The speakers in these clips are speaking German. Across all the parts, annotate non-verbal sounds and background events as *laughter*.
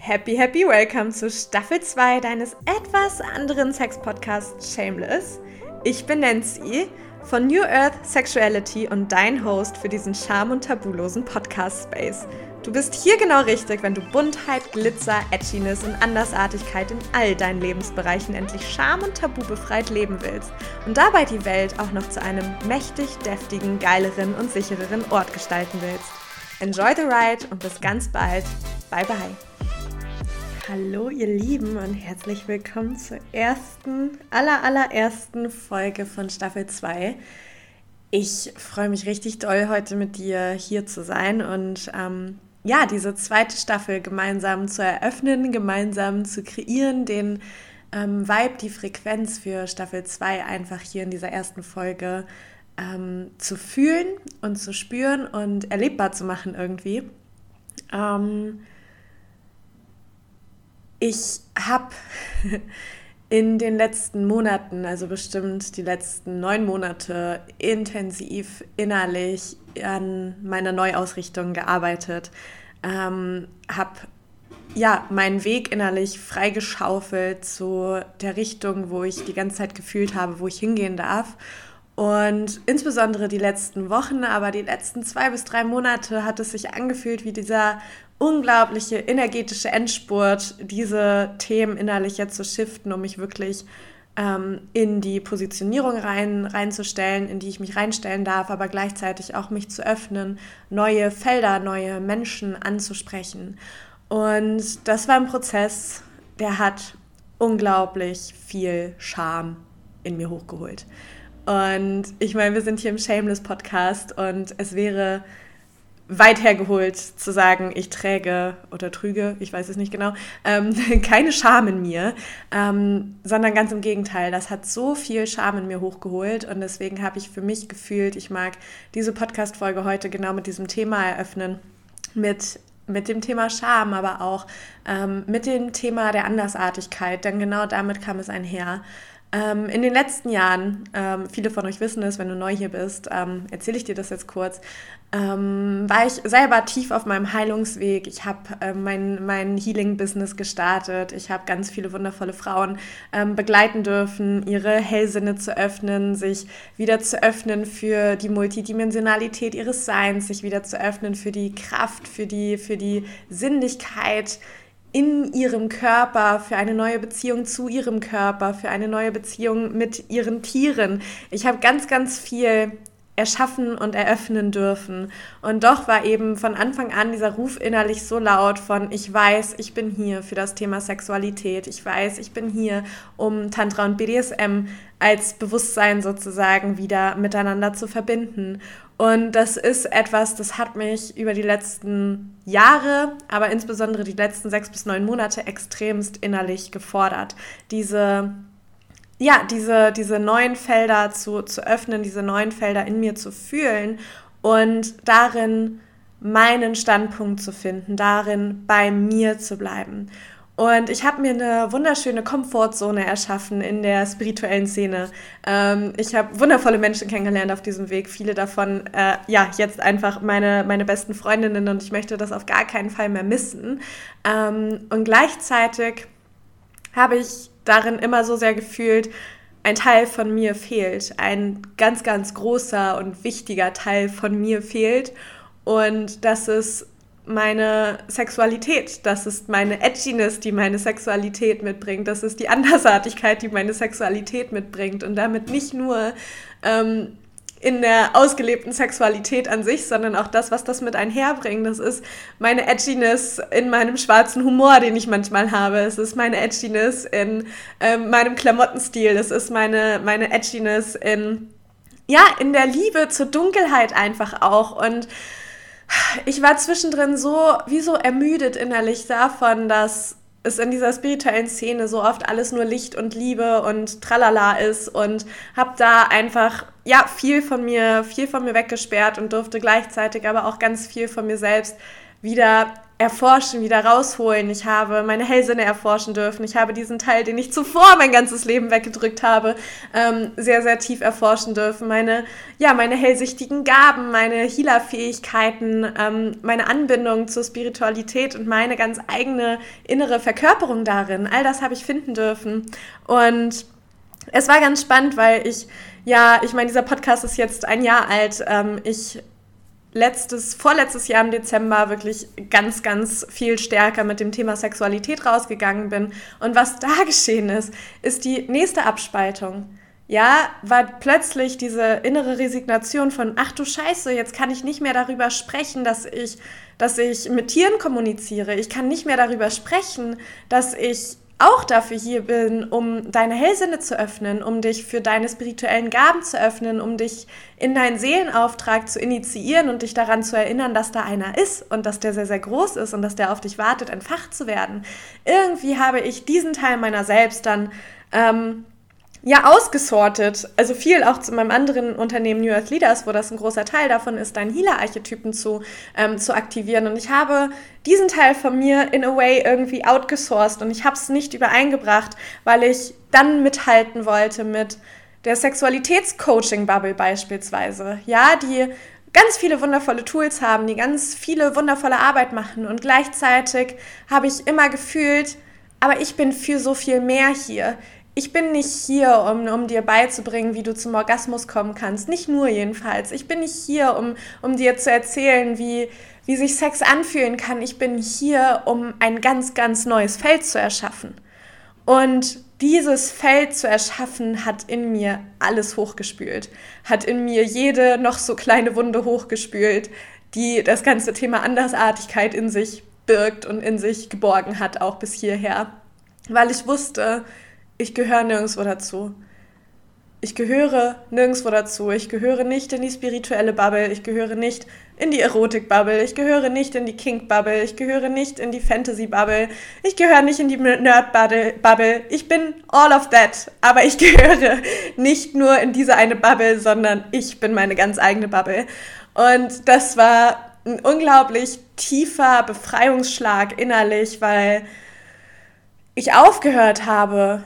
Happy, happy welcome zu Staffel 2 deines etwas anderen Sex-Podcasts Shameless. Ich bin Nancy von New Earth Sexuality und dein Host für diesen charm- und tabulosen Podcast-Space. Du bist hier genau richtig, wenn du Buntheit, Glitzer, Edginess und Andersartigkeit in all deinen Lebensbereichen endlich scham- und tabubefreit leben willst und dabei die Welt auch noch zu einem mächtig deftigen, geileren und sichereren Ort gestalten willst. Enjoy the ride und bis ganz bald. Bye bye. Hallo ihr Lieben und herzlich willkommen zur ersten, aller allerersten Folge von Staffel 2. Ich freue mich richtig doll, heute mit dir hier zu sein und ähm, ja, diese zweite Staffel gemeinsam zu eröffnen, gemeinsam zu kreieren, den ähm, Vibe, die Frequenz für Staffel 2 einfach hier in dieser ersten Folge ähm, zu fühlen und zu spüren und erlebbar zu machen irgendwie. Ähm, ich habe *laughs* in den letzten Monaten, also bestimmt die letzten neun Monate, intensiv innerlich an meiner Neuausrichtung gearbeitet, ähm, habe ja meinen Weg innerlich freigeschaufelt zu der Richtung, wo ich die ganze Zeit gefühlt habe, wo ich hingehen darf. Und insbesondere die letzten Wochen, aber die letzten zwei bis drei Monate hat es sich angefühlt wie dieser unglaubliche energetische Endspurt, diese Themen innerlich jetzt zu shiften, um mich wirklich ähm, in die Positionierung rein, reinzustellen, in die ich mich reinstellen darf, aber gleichzeitig auch mich zu öffnen, neue Felder, neue Menschen anzusprechen. Und das war ein Prozess, der hat unglaublich viel Scham in mir hochgeholt. Und ich meine, wir sind hier im Shameless Podcast und es wäre weit hergeholt zu sagen, ich träge oder trüge, ich weiß es nicht genau, ähm, *laughs* keine Scham in mir, ähm, sondern ganz im Gegenteil. Das hat so viel Scham in mir hochgeholt und deswegen habe ich für mich gefühlt, ich mag diese Podcast-Folge heute genau mit diesem Thema eröffnen, mit mit dem Thema Scham, aber auch ähm, mit dem Thema der Andersartigkeit, denn genau damit kam es einher. Ähm, in den letzten Jahren, ähm, viele von euch wissen es, wenn du neu hier bist, ähm, erzähle ich dir das jetzt kurz, ähm, war ich selber tief auf meinem Heilungsweg. Ich habe äh, mein, mein Healing-Business gestartet. Ich habe ganz viele wundervolle Frauen ähm, begleiten dürfen, ihre Hellsinne zu öffnen, sich wieder zu öffnen für die Multidimensionalität ihres Seins, sich wieder zu öffnen für die Kraft, für die, für die Sinnlichkeit in ihrem Körper, für eine neue Beziehung zu ihrem Körper, für eine neue Beziehung mit ihren Tieren. Ich habe ganz, ganz viel erschaffen und eröffnen dürfen. Und doch war eben von Anfang an dieser Ruf innerlich so laut von, ich weiß, ich bin hier für das Thema Sexualität, ich weiß, ich bin hier, um Tantra und BDSM als Bewusstsein sozusagen wieder miteinander zu verbinden. Und das ist etwas, das hat mich über die letzten Jahre, aber insbesondere die letzten sechs bis neun Monate extremst innerlich gefordert. Diese ja, diese, diese neuen Felder zu, zu öffnen, diese neuen Felder in mir zu fühlen und darin meinen Standpunkt zu finden, darin bei mir zu bleiben. Und ich habe mir eine wunderschöne Komfortzone erschaffen in der spirituellen Szene. Ähm, ich habe wundervolle Menschen kennengelernt auf diesem Weg, viele davon, äh, ja, jetzt einfach meine, meine besten Freundinnen und ich möchte das auf gar keinen Fall mehr missen. Ähm, und gleichzeitig habe ich darin immer so sehr gefühlt, ein Teil von mir fehlt. Ein ganz, ganz großer und wichtiger Teil von mir fehlt. Und das ist meine Sexualität. Das ist meine Edginess, die meine Sexualität mitbringt. Das ist die Andersartigkeit, die meine Sexualität mitbringt. Und damit nicht nur ähm, in der ausgelebten Sexualität an sich, sondern auch das, was das mit einherbringt. Das ist meine Edginess in meinem schwarzen Humor, den ich manchmal habe. Es ist meine Edginess in ähm, meinem Klamottenstil. Es ist meine, meine Edginess in, ja, in der Liebe zur Dunkelheit einfach auch. Und ich war zwischendrin so, wie so ermüdet innerlich davon, dass es in dieser spirituellen Szene so oft alles nur Licht und Liebe und Tralala ist und habe da einfach ja viel von mir viel von mir weggesperrt und durfte gleichzeitig aber auch ganz viel von mir selbst wieder erforschen, wieder rausholen. Ich habe meine Hellsinne erforschen dürfen. Ich habe diesen Teil, den ich zuvor mein ganzes Leben weggedrückt habe, ähm, sehr, sehr tief erforschen dürfen. Meine, ja, meine hellsichtigen Gaben, meine Healer-Fähigkeiten, ähm, meine Anbindung zur Spiritualität und meine ganz eigene innere Verkörperung darin. All das habe ich finden dürfen. Und es war ganz spannend, weil ich, ja, ich meine, dieser Podcast ist jetzt ein Jahr alt. Ähm, ich letztes, vorletztes Jahr im Dezember wirklich ganz, ganz viel stärker mit dem Thema Sexualität rausgegangen bin. Und was da *laughs* geschehen ist, ist die nächste Abspaltung. Ja, war plötzlich diese innere Resignation von, ach du Scheiße, jetzt kann ich nicht mehr darüber sprechen, dass ich, dass ich mit Tieren kommuniziere. Ich kann nicht mehr darüber sprechen, dass ich auch dafür hier bin, um deine Hellsinne zu öffnen, um dich für deine spirituellen Gaben zu öffnen, um dich in deinen Seelenauftrag zu initiieren und dich daran zu erinnern, dass da einer ist und dass der sehr, sehr groß ist und dass der auf dich wartet, entfacht zu werden. Irgendwie habe ich diesen Teil meiner selbst dann ähm, ja ausgesortet. Also viel auch zu meinem anderen Unternehmen New Earth Leaders, wo das ein großer Teil davon ist, deinen Healer-Archetypen zu, ähm, zu aktivieren. Und ich habe diesen Teil von mir in a way irgendwie outgesourced und ich habe es nicht übereingebracht, weil ich dann mithalten wollte mit der Sexualitätscoaching-Bubble beispielsweise. Ja, die ganz viele wundervolle Tools haben, die ganz viele wundervolle Arbeit machen und gleichzeitig habe ich immer gefühlt, aber ich bin für so viel mehr hier ich bin nicht hier, um, um dir beizubringen, wie du zum Orgasmus kommen kannst. Nicht nur jedenfalls. Ich bin nicht hier, um, um dir zu erzählen, wie, wie sich Sex anfühlen kann. Ich bin hier, um ein ganz, ganz neues Feld zu erschaffen. Und dieses Feld zu erschaffen, hat in mir alles hochgespült, hat in mir jede noch so kleine Wunde hochgespült, die das ganze Thema Andersartigkeit in sich birgt und in sich geborgen hat, auch bis hierher. Weil ich wusste, ich gehöre nirgendwo dazu. Ich gehöre nirgendwo dazu. Ich gehöre nicht in die spirituelle Bubble. Ich gehöre nicht in die Erotik-Bubble. Ich gehöre nicht in die Kink-Bubble. Ich gehöre nicht in die Fantasy-Bubble. Ich gehöre nicht in die Nerd-Bubble. Ich bin all of that. Aber ich *laughs* gehöre nicht nur in diese eine Bubble, sondern ich bin meine ganz eigene Bubble. Und das war ein unglaublich tiefer Befreiungsschlag innerlich, weil ich aufgehört habe,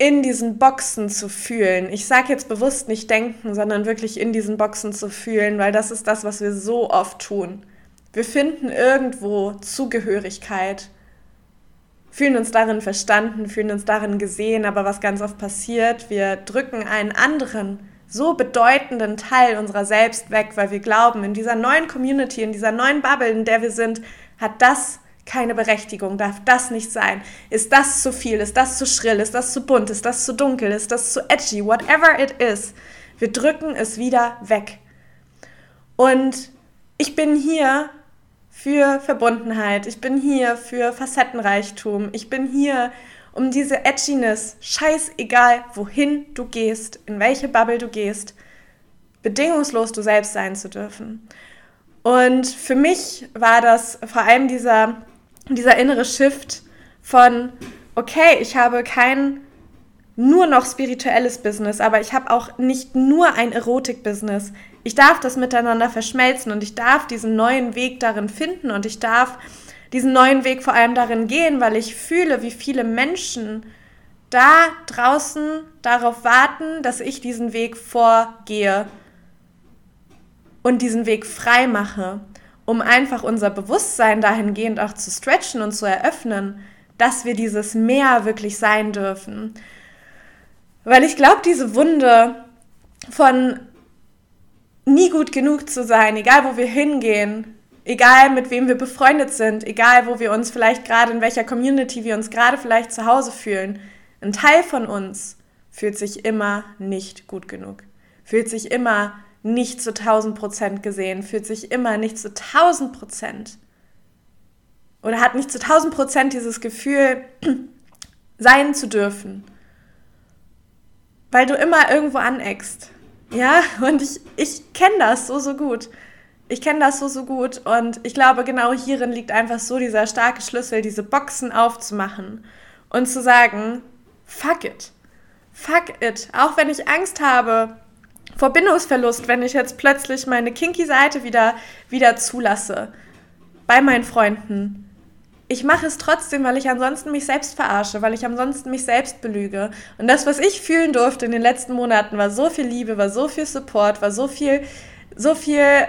in diesen Boxen zu fühlen. Ich sage jetzt bewusst nicht denken, sondern wirklich in diesen Boxen zu fühlen, weil das ist das, was wir so oft tun. Wir finden irgendwo Zugehörigkeit, fühlen uns darin verstanden, fühlen uns darin gesehen, aber was ganz oft passiert, wir drücken einen anderen, so bedeutenden Teil unserer selbst weg, weil wir glauben, in dieser neuen Community, in dieser neuen Bubble, in der wir sind, hat das keine Berechtigung, darf das nicht sein. Ist das zu viel? Ist das zu schrill? Ist das zu bunt? Ist das zu dunkel? Ist das zu edgy? Whatever it is. Wir drücken es wieder weg. Und ich bin hier für Verbundenheit. Ich bin hier für Facettenreichtum. Ich bin hier, um diese Edginess, scheißegal, wohin du gehst, in welche Bubble du gehst, bedingungslos du selbst sein zu dürfen. Und für mich war das vor allem dieser dieser innere Shift von, okay, ich habe kein nur noch spirituelles Business, aber ich habe auch nicht nur ein Erotik-Business. Ich darf das miteinander verschmelzen und ich darf diesen neuen Weg darin finden und ich darf diesen neuen Weg vor allem darin gehen, weil ich fühle, wie viele Menschen da draußen darauf warten, dass ich diesen Weg vorgehe und diesen Weg frei mache um einfach unser Bewusstsein dahingehend auch zu stretchen und zu eröffnen, dass wir dieses Meer wirklich sein dürfen. Weil ich glaube, diese Wunde von nie gut genug zu sein, egal wo wir hingehen, egal mit wem wir befreundet sind, egal wo wir uns vielleicht gerade in welcher Community wir uns gerade vielleicht zu Hause fühlen, ein Teil von uns fühlt sich immer nicht gut genug, fühlt sich immer nicht zu 1000 Prozent gesehen, fühlt sich immer nicht zu 1000 Prozent. Oder hat nicht zu 1000 Prozent dieses Gefühl, *clears throat* sein zu dürfen, weil du immer irgendwo aneckst. Ja, und ich, ich kenne das so, so gut. Ich kenne das so, so gut. Und ich glaube, genau hierin liegt einfach so dieser starke Schlüssel, diese Boxen aufzumachen und zu sagen, fuck it, fuck it, auch wenn ich Angst habe, Verbindungsverlust, wenn ich jetzt plötzlich meine kinky Seite wieder, wieder zulasse. bei meinen Freunden. Ich mache es trotzdem, weil ich ansonsten mich selbst verarsche, weil ich ansonsten mich selbst belüge. Und das, was ich fühlen durfte in den letzten Monaten, war so viel Liebe, war so viel Support, war so viel, so viel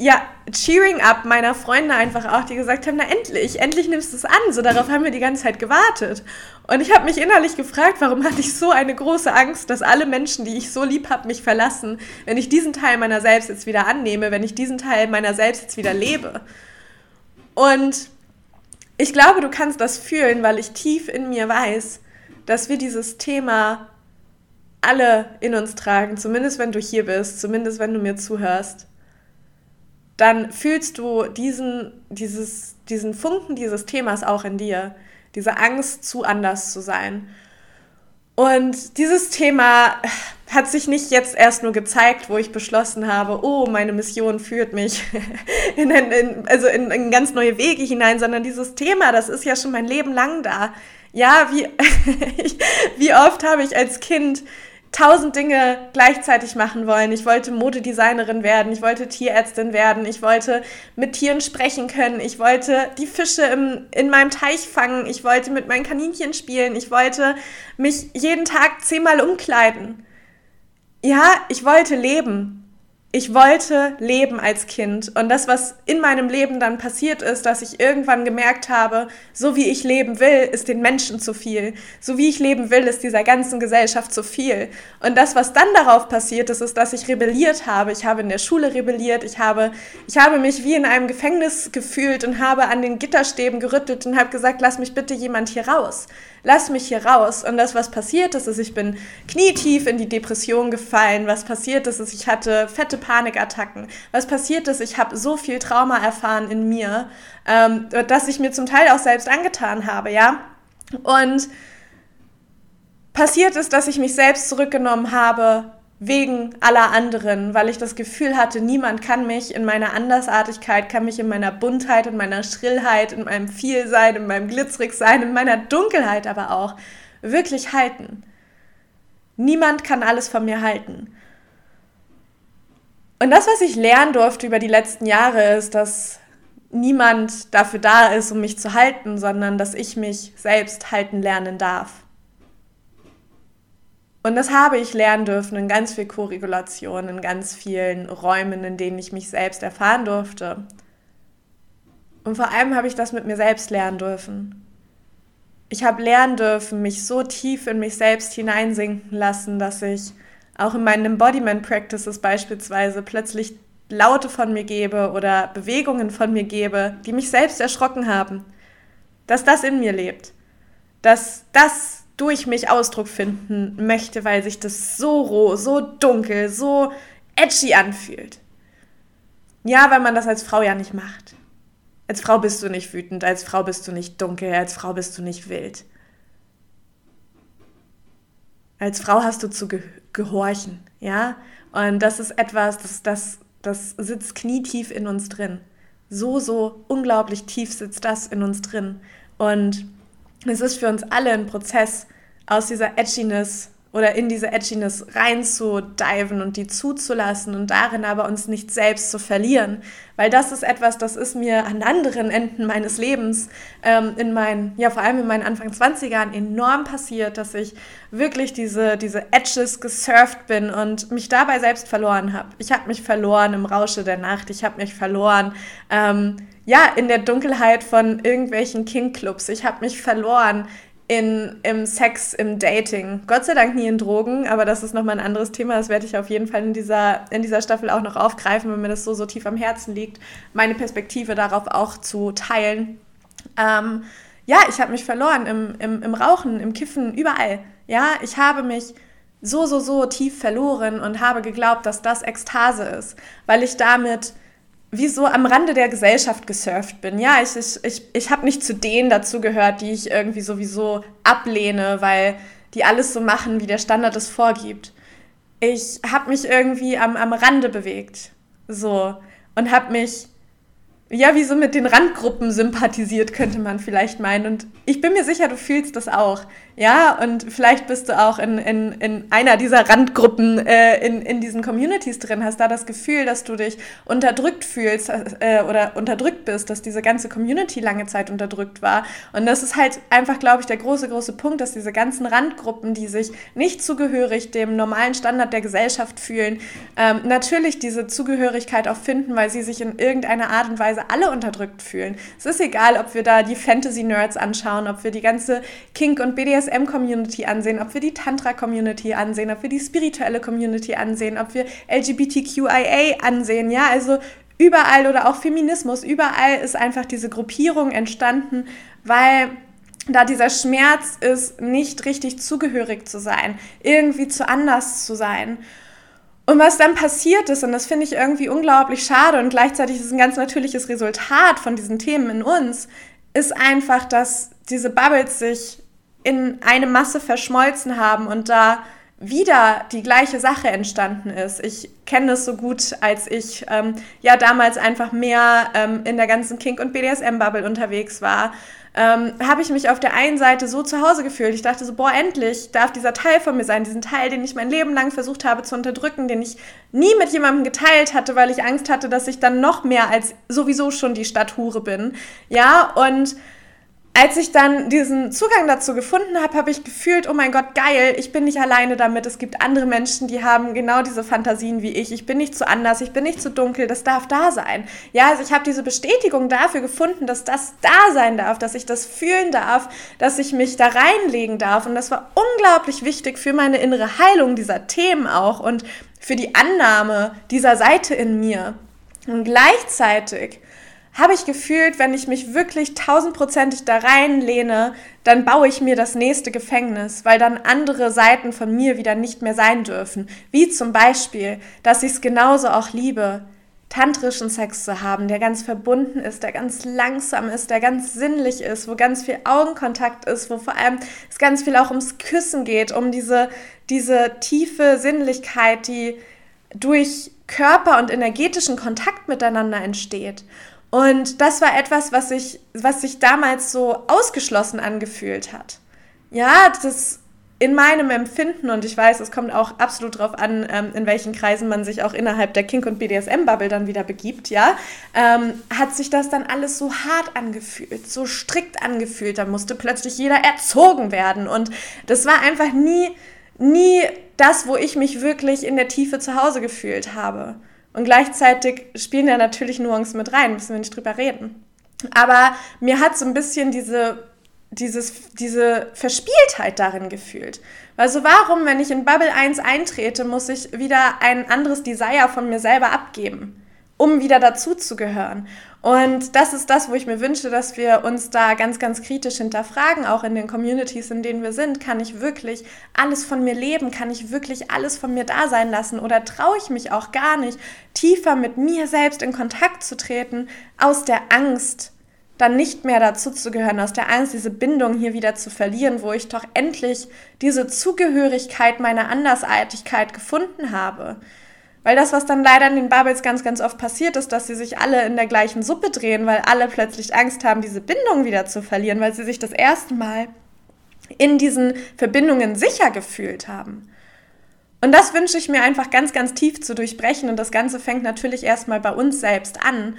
ja, Cheering up meiner Freunde einfach auch, die gesagt haben, na endlich, endlich nimmst du es an. So darauf haben wir die ganze Zeit gewartet. Und ich habe mich innerlich gefragt, warum hatte ich so eine große Angst, dass alle Menschen, die ich so lieb habe, mich verlassen, wenn ich diesen Teil meiner selbst jetzt wieder annehme, wenn ich diesen Teil meiner selbst jetzt wieder lebe. Und ich glaube, du kannst das fühlen, weil ich tief in mir weiß, dass wir dieses Thema alle in uns tragen, zumindest wenn du hier bist, zumindest wenn du mir zuhörst dann fühlst du diesen, dieses, diesen Funken dieses Themas auch in dir, diese Angst, zu anders zu sein. Und dieses Thema hat sich nicht jetzt erst nur gezeigt, wo ich beschlossen habe, oh, meine Mission führt mich *laughs* in, in, also in, in ganz neue Wege hinein, sondern dieses Thema, das ist ja schon mein Leben lang da. Ja, wie, *laughs* wie oft habe ich als Kind tausend Dinge gleichzeitig machen wollen. Ich wollte Modedesignerin werden, ich wollte Tierärztin werden, ich wollte mit Tieren sprechen können, ich wollte die Fische im, in meinem Teich fangen, ich wollte mit meinen Kaninchen spielen, ich wollte mich jeden Tag zehnmal umkleiden. Ja, ich wollte leben ich wollte leben als Kind. Und das, was in meinem Leben dann passiert ist, dass ich irgendwann gemerkt habe, so wie ich leben will, ist den Menschen zu viel. So wie ich leben will, ist dieser ganzen Gesellschaft zu viel. Und das, was dann darauf passiert ist, ist, dass ich rebelliert habe. Ich habe in der Schule rebelliert. Ich habe, ich habe mich wie in einem Gefängnis gefühlt und habe an den Gitterstäben gerüttelt und habe gesagt, lass mich bitte jemand hier raus lass mich hier raus. Und das, was passiert ist, ist, ich bin knietief in die Depression gefallen. Was passiert ist, ist, ich hatte fette Panikattacken. Was passiert ist, ich habe so viel Trauma erfahren in mir, ähm, dass ich mir zum Teil auch selbst angetan habe, ja. Und passiert ist, dass ich mich selbst zurückgenommen habe, wegen aller anderen, weil ich das Gefühl hatte, niemand kann mich in meiner Andersartigkeit, kann mich in meiner Buntheit, in meiner Schrillheit, in meinem Vielsein, in meinem Glitzrigsein, in meiner Dunkelheit aber auch wirklich halten. Niemand kann alles von mir halten. Und das, was ich lernen durfte über die letzten Jahre, ist, dass niemand dafür da ist, um mich zu halten, sondern dass ich mich selbst halten lernen darf. Und das habe ich lernen dürfen in ganz viel Korregulation, in ganz vielen Räumen, in denen ich mich selbst erfahren durfte. Und vor allem habe ich das mit mir selbst lernen dürfen. Ich habe lernen dürfen, mich so tief in mich selbst hineinsinken lassen, dass ich auch in meinen Embodiment Practices beispielsweise plötzlich Laute von mir gebe oder Bewegungen von mir gebe, die mich selbst erschrocken haben. Dass das in mir lebt. Dass das durch mich Ausdruck finden möchte, weil sich das so roh, so dunkel, so edgy anfühlt. Ja, weil man das als Frau ja nicht macht. Als Frau bist du nicht wütend, als Frau bist du nicht dunkel, als Frau bist du nicht wild. Als Frau hast du zu ge gehorchen, ja? Und das ist etwas, das, das, das sitzt knietief in uns drin. So, so unglaublich tief sitzt das in uns drin. Und es ist für uns alle ein Prozess, aus dieser Edginess oder in diese Edginess reinzudiven und die zuzulassen und darin aber uns nicht selbst zu verlieren. Weil das ist etwas, das ist mir an anderen Enden meines Lebens, ähm, in meinen, ja vor allem in meinen Anfang 20ern enorm passiert, dass ich wirklich diese, diese Edges gesurft bin und mich dabei selbst verloren habe. Ich habe mich verloren im Rausche der Nacht, ich habe mich verloren, ähm, ja, in der Dunkelheit von irgendwelchen King-Clubs, ich habe mich verloren in, im Sex, im Dating. Gott sei Dank nie in Drogen, aber das ist nochmal ein anderes Thema. Das werde ich auf jeden Fall in dieser, in dieser Staffel auch noch aufgreifen, wenn mir das so, so tief am Herzen liegt, meine Perspektive darauf auch zu teilen. Ähm, ja, ich habe mich verloren im, im, im Rauchen, im Kiffen, überall. Ja, ich habe mich so, so, so tief verloren und habe geglaubt, dass das Ekstase ist, weil ich damit wie so am Rande der Gesellschaft gesurft bin. Ja, ich, ich, ich, ich habe nicht zu denen dazu gehört, die ich irgendwie sowieso ablehne, weil die alles so machen, wie der Standard es vorgibt. Ich habe mich irgendwie am, am Rande bewegt. So. Und habe mich ja, wie so mit den Randgruppen sympathisiert, könnte man vielleicht meinen. Und ich bin mir sicher, du fühlst das auch. Ja, und vielleicht bist du auch in, in, in einer dieser Randgruppen äh, in, in diesen Communities drin, hast da das Gefühl, dass du dich unterdrückt fühlst äh, oder unterdrückt bist, dass diese ganze Community lange Zeit unterdrückt war. Und das ist halt einfach, glaube ich, der große, große Punkt, dass diese ganzen Randgruppen, die sich nicht zugehörig dem normalen Standard der Gesellschaft fühlen, ähm, natürlich diese Zugehörigkeit auch finden, weil sie sich in irgendeiner Art und Weise alle unterdrückt fühlen. Es ist egal, ob wir da die Fantasy-Nerds anschauen, ob wir die ganze Kink- und BDSM BDSM-Community ansehen, ob wir die Tantra-Community ansehen, ob wir die spirituelle Community ansehen, ob wir LGBTQIA ansehen, ja, also überall oder auch Feminismus, überall ist einfach diese Gruppierung entstanden, weil da dieser Schmerz ist, nicht richtig zugehörig zu sein, irgendwie zu anders zu sein. Und was dann passiert ist, und das finde ich irgendwie unglaublich schade und gleichzeitig ist es ein ganz natürliches Resultat von diesen Themen in uns, ist einfach, dass diese Bubbles sich in eine Masse verschmolzen haben und da wieder die gleiche Sache entstanden ist. Ich kenne das so gut, als ich ähm, ja damals einfach mehr ähm, in der ganzen Kink- und BDSM-Bubble unterwegs war, ähm, habe ich mich auf der einen Seite so zu Hause gefühlt. Ich dachte so, boah, endlich darf dieser Teil von mir sein, diesen Teil, den ich mein Leben lang versucht habe zu unterdrücken, den ich nie mit jemandem geteilt hatte, weil ich Angst hatte, dass ich dann noch mehr als sowieso schon die Stadthure bin. Ja, und als ich dann diesen Zugang dazu gefunden habe, habe ich gefühlt, oh mein Gott, geil, ich bin nicht alleine damit. Es gibt andere Menschen, die haben genau diese Fantasien wie ich. Ich bin nicht zu anders, ich bin nicht zu dunkel, das darf da sein. Ja, also ich habe diese Bestätigung dafür gefunden, dass das da sein darf, dass ich das fühlen darf, dass ich mich da reinlegen darf. Und das war unglaublich wichtig für meine innere Heilung dieser Themen auch und für die Annahme dieser Seite in mir. Und gleichzeitig habe ich gefühlt, wenn ich mich wirklich tausendprozentig da reinlehne, dann baue ich mir das nächste Gefängnis, weil dann andere Seiten von mir wieder nicht mehr sein dürfen. Wie zum Beispiel, dass ich es genauso auch liebe, tantrischen Sex zu haben, der ganz verbunden ist, der ganz langsam ist, der ganz sinnlich ist, wo ganz viel Augenkontakt ist, wo vor allem es ganz viel auch ums Küssen geht, um diese, diese tiefe Sinnlichkeit, die durch Körper und energetischen Kontakt miteinander entsteht. Und das war etwas, was sich, was sich damals so ausgeschlossen angefühlt hat. Ja, das in meinem Empfinden, und ich weiß, es kommt auch absolut darauf an, ähm, in welchen Kreisen man sich auch innerhalb der Kink- und BDSM-Bubble dann wieder begibt, ja, ähm, hat sich das dann alles so hart angefühlt, so strikt angefühlt. Da musste plötzlich jeder erzogen werden. Und das war einfach nie, nie das, wo ich mich wirklich in der Tiefe zu Hause gefühlt habe. Und gleichzeitig spielen da natürlich Nuancen mit rein, müssen wir nicht drüber reden. Aber mir hat so ein bisschen diese, dieses, diese Verspieltheit darin gefühlt. Also warum, wenn ich in Bubble 1 eintrete, muss ich wieder ein anderes Desire von mir selber abgeben, um wieder dazu zu gehören? Und das ist das, wo ich mir wünsche, dass wir uns da ganz, ganz kritisch hinterfragen, auch in den Communities, in denen wir sind. Kann ich wirklich alles von mir leben? Kann ich wirklich alles von mir da sein lassen? Oder traue ich mich auch gar nicht, tiefer mit mir selbst in Kontakt zu treten, aus der Angst, dann nicht mehr dazu zu gehören, aus der Angst, diese Bindung hier wieder zu verlieren, wo ich doch endlich diese Zugehörigkeit meiner Andersartigkeit gefunden habe. Weil das, was dann leider in den Bubbles ganz, ganz oft passiert, ist, dass sie sich alle in der gleichen Suppe drehen, weil alle plötzlich Angst haben, diese Bindung wieder zu verlieren, weil sie sich das erste Mal in diesen Verbindungen sicher gefühlt haben. Und das wünsche ich mir einfach ganz, ganz tief zu durchbrechen. Und das Ganze fängt natürlich erstmal bei uns selbst an.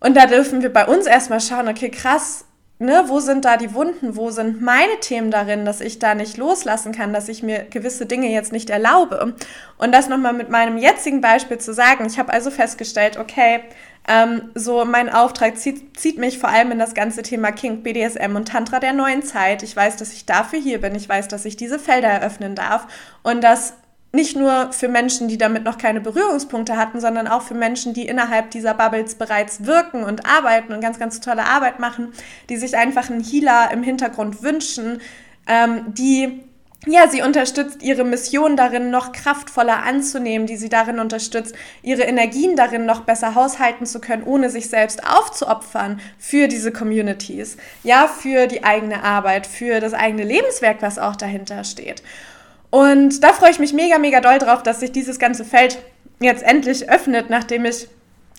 Und da dürfen wir bei uns erstmal schauen, okay, krass, ne, wo sind da die Wunden, wo sind meine Themen darin, dass ich da nicht loslassen kann, dass ich mir gewisse Dinge jetzt nicht erlaube. Und das nochmal mit meinem jetzigen Beispiel zu sagen, ich habe also festgestellt, okay, ähm, so mein Auftrag zieht, zieht mich vor allem in das ganze Thema Kink, BDSM und Tantra der neuen Zeit. Ich weiß, dass ich dafür hier bin. Ich weiß, dass ich diese Felder eröffnen darf und dass nicht nur für Menschen, die damit noch keine Berührungspunkte hatten, sondern auch für Menschen, die innerhalb dieser Bubbles bereits wirken und arbeiten und ganz, ganz tolle Arbeit machen, die sich einfach einen Healer im Hintergrund wünschen, ähm, die ja, sie unterstützt ihre Mission darin, noch kraftvoller anzunehmen, die sie darin unterstützt, ihre Energien darin noch besser haushalten zu können, ohne sich selbst aufzuopfern für diese Communities, ja, für die eigene Arbeit, für das eigene Lebenswerk, was auch dahinter steht. Und da freue ich mich mega, mega doll drauf, dass sich dieses ganze Feld jetzt endlich öffnet, nachdem ich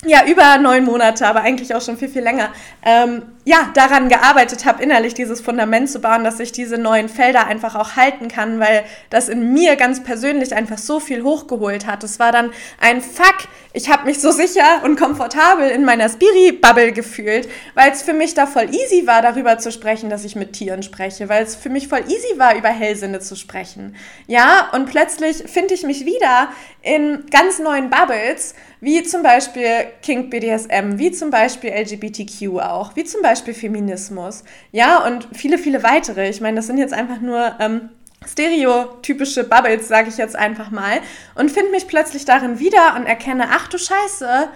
ja, über neun Monate, aber eigentlich auch schon viel, viel länger, ähm, ja, daran gearbeitet habe, innerlich dieses Fundament zu bauen, dass ich diese neuen Felder einfach auch halten kann, weil das in mir ganz persönlich einfach so viel hochgeholt hat. Es war dann ein Fuck, ich habe mich so sicher und komfortabel in meiner Spiri-Bubble gefühlt, weil es für mich da voll easy war, darüber zu sprechen, dass ich mit Tieren spreche, weil es für mich voll easy war, über Hellsinne zu sprechen. Ja, und plötzlich finde ich mich wieder in ganz neuen Bubbles, wie zum Beispiel King BDSM, wie zum Beispiel LGBTQ auch, wie zum Beispiel Feminismus, ja, und viele, viele weitere. Ich meine, das sind jetzt einfach nur ähm, stereotypische Bubbles, sage ich jetzt einfach mal, und finde mich plötzlich darin wieder und erkenne, ach du Scheiße,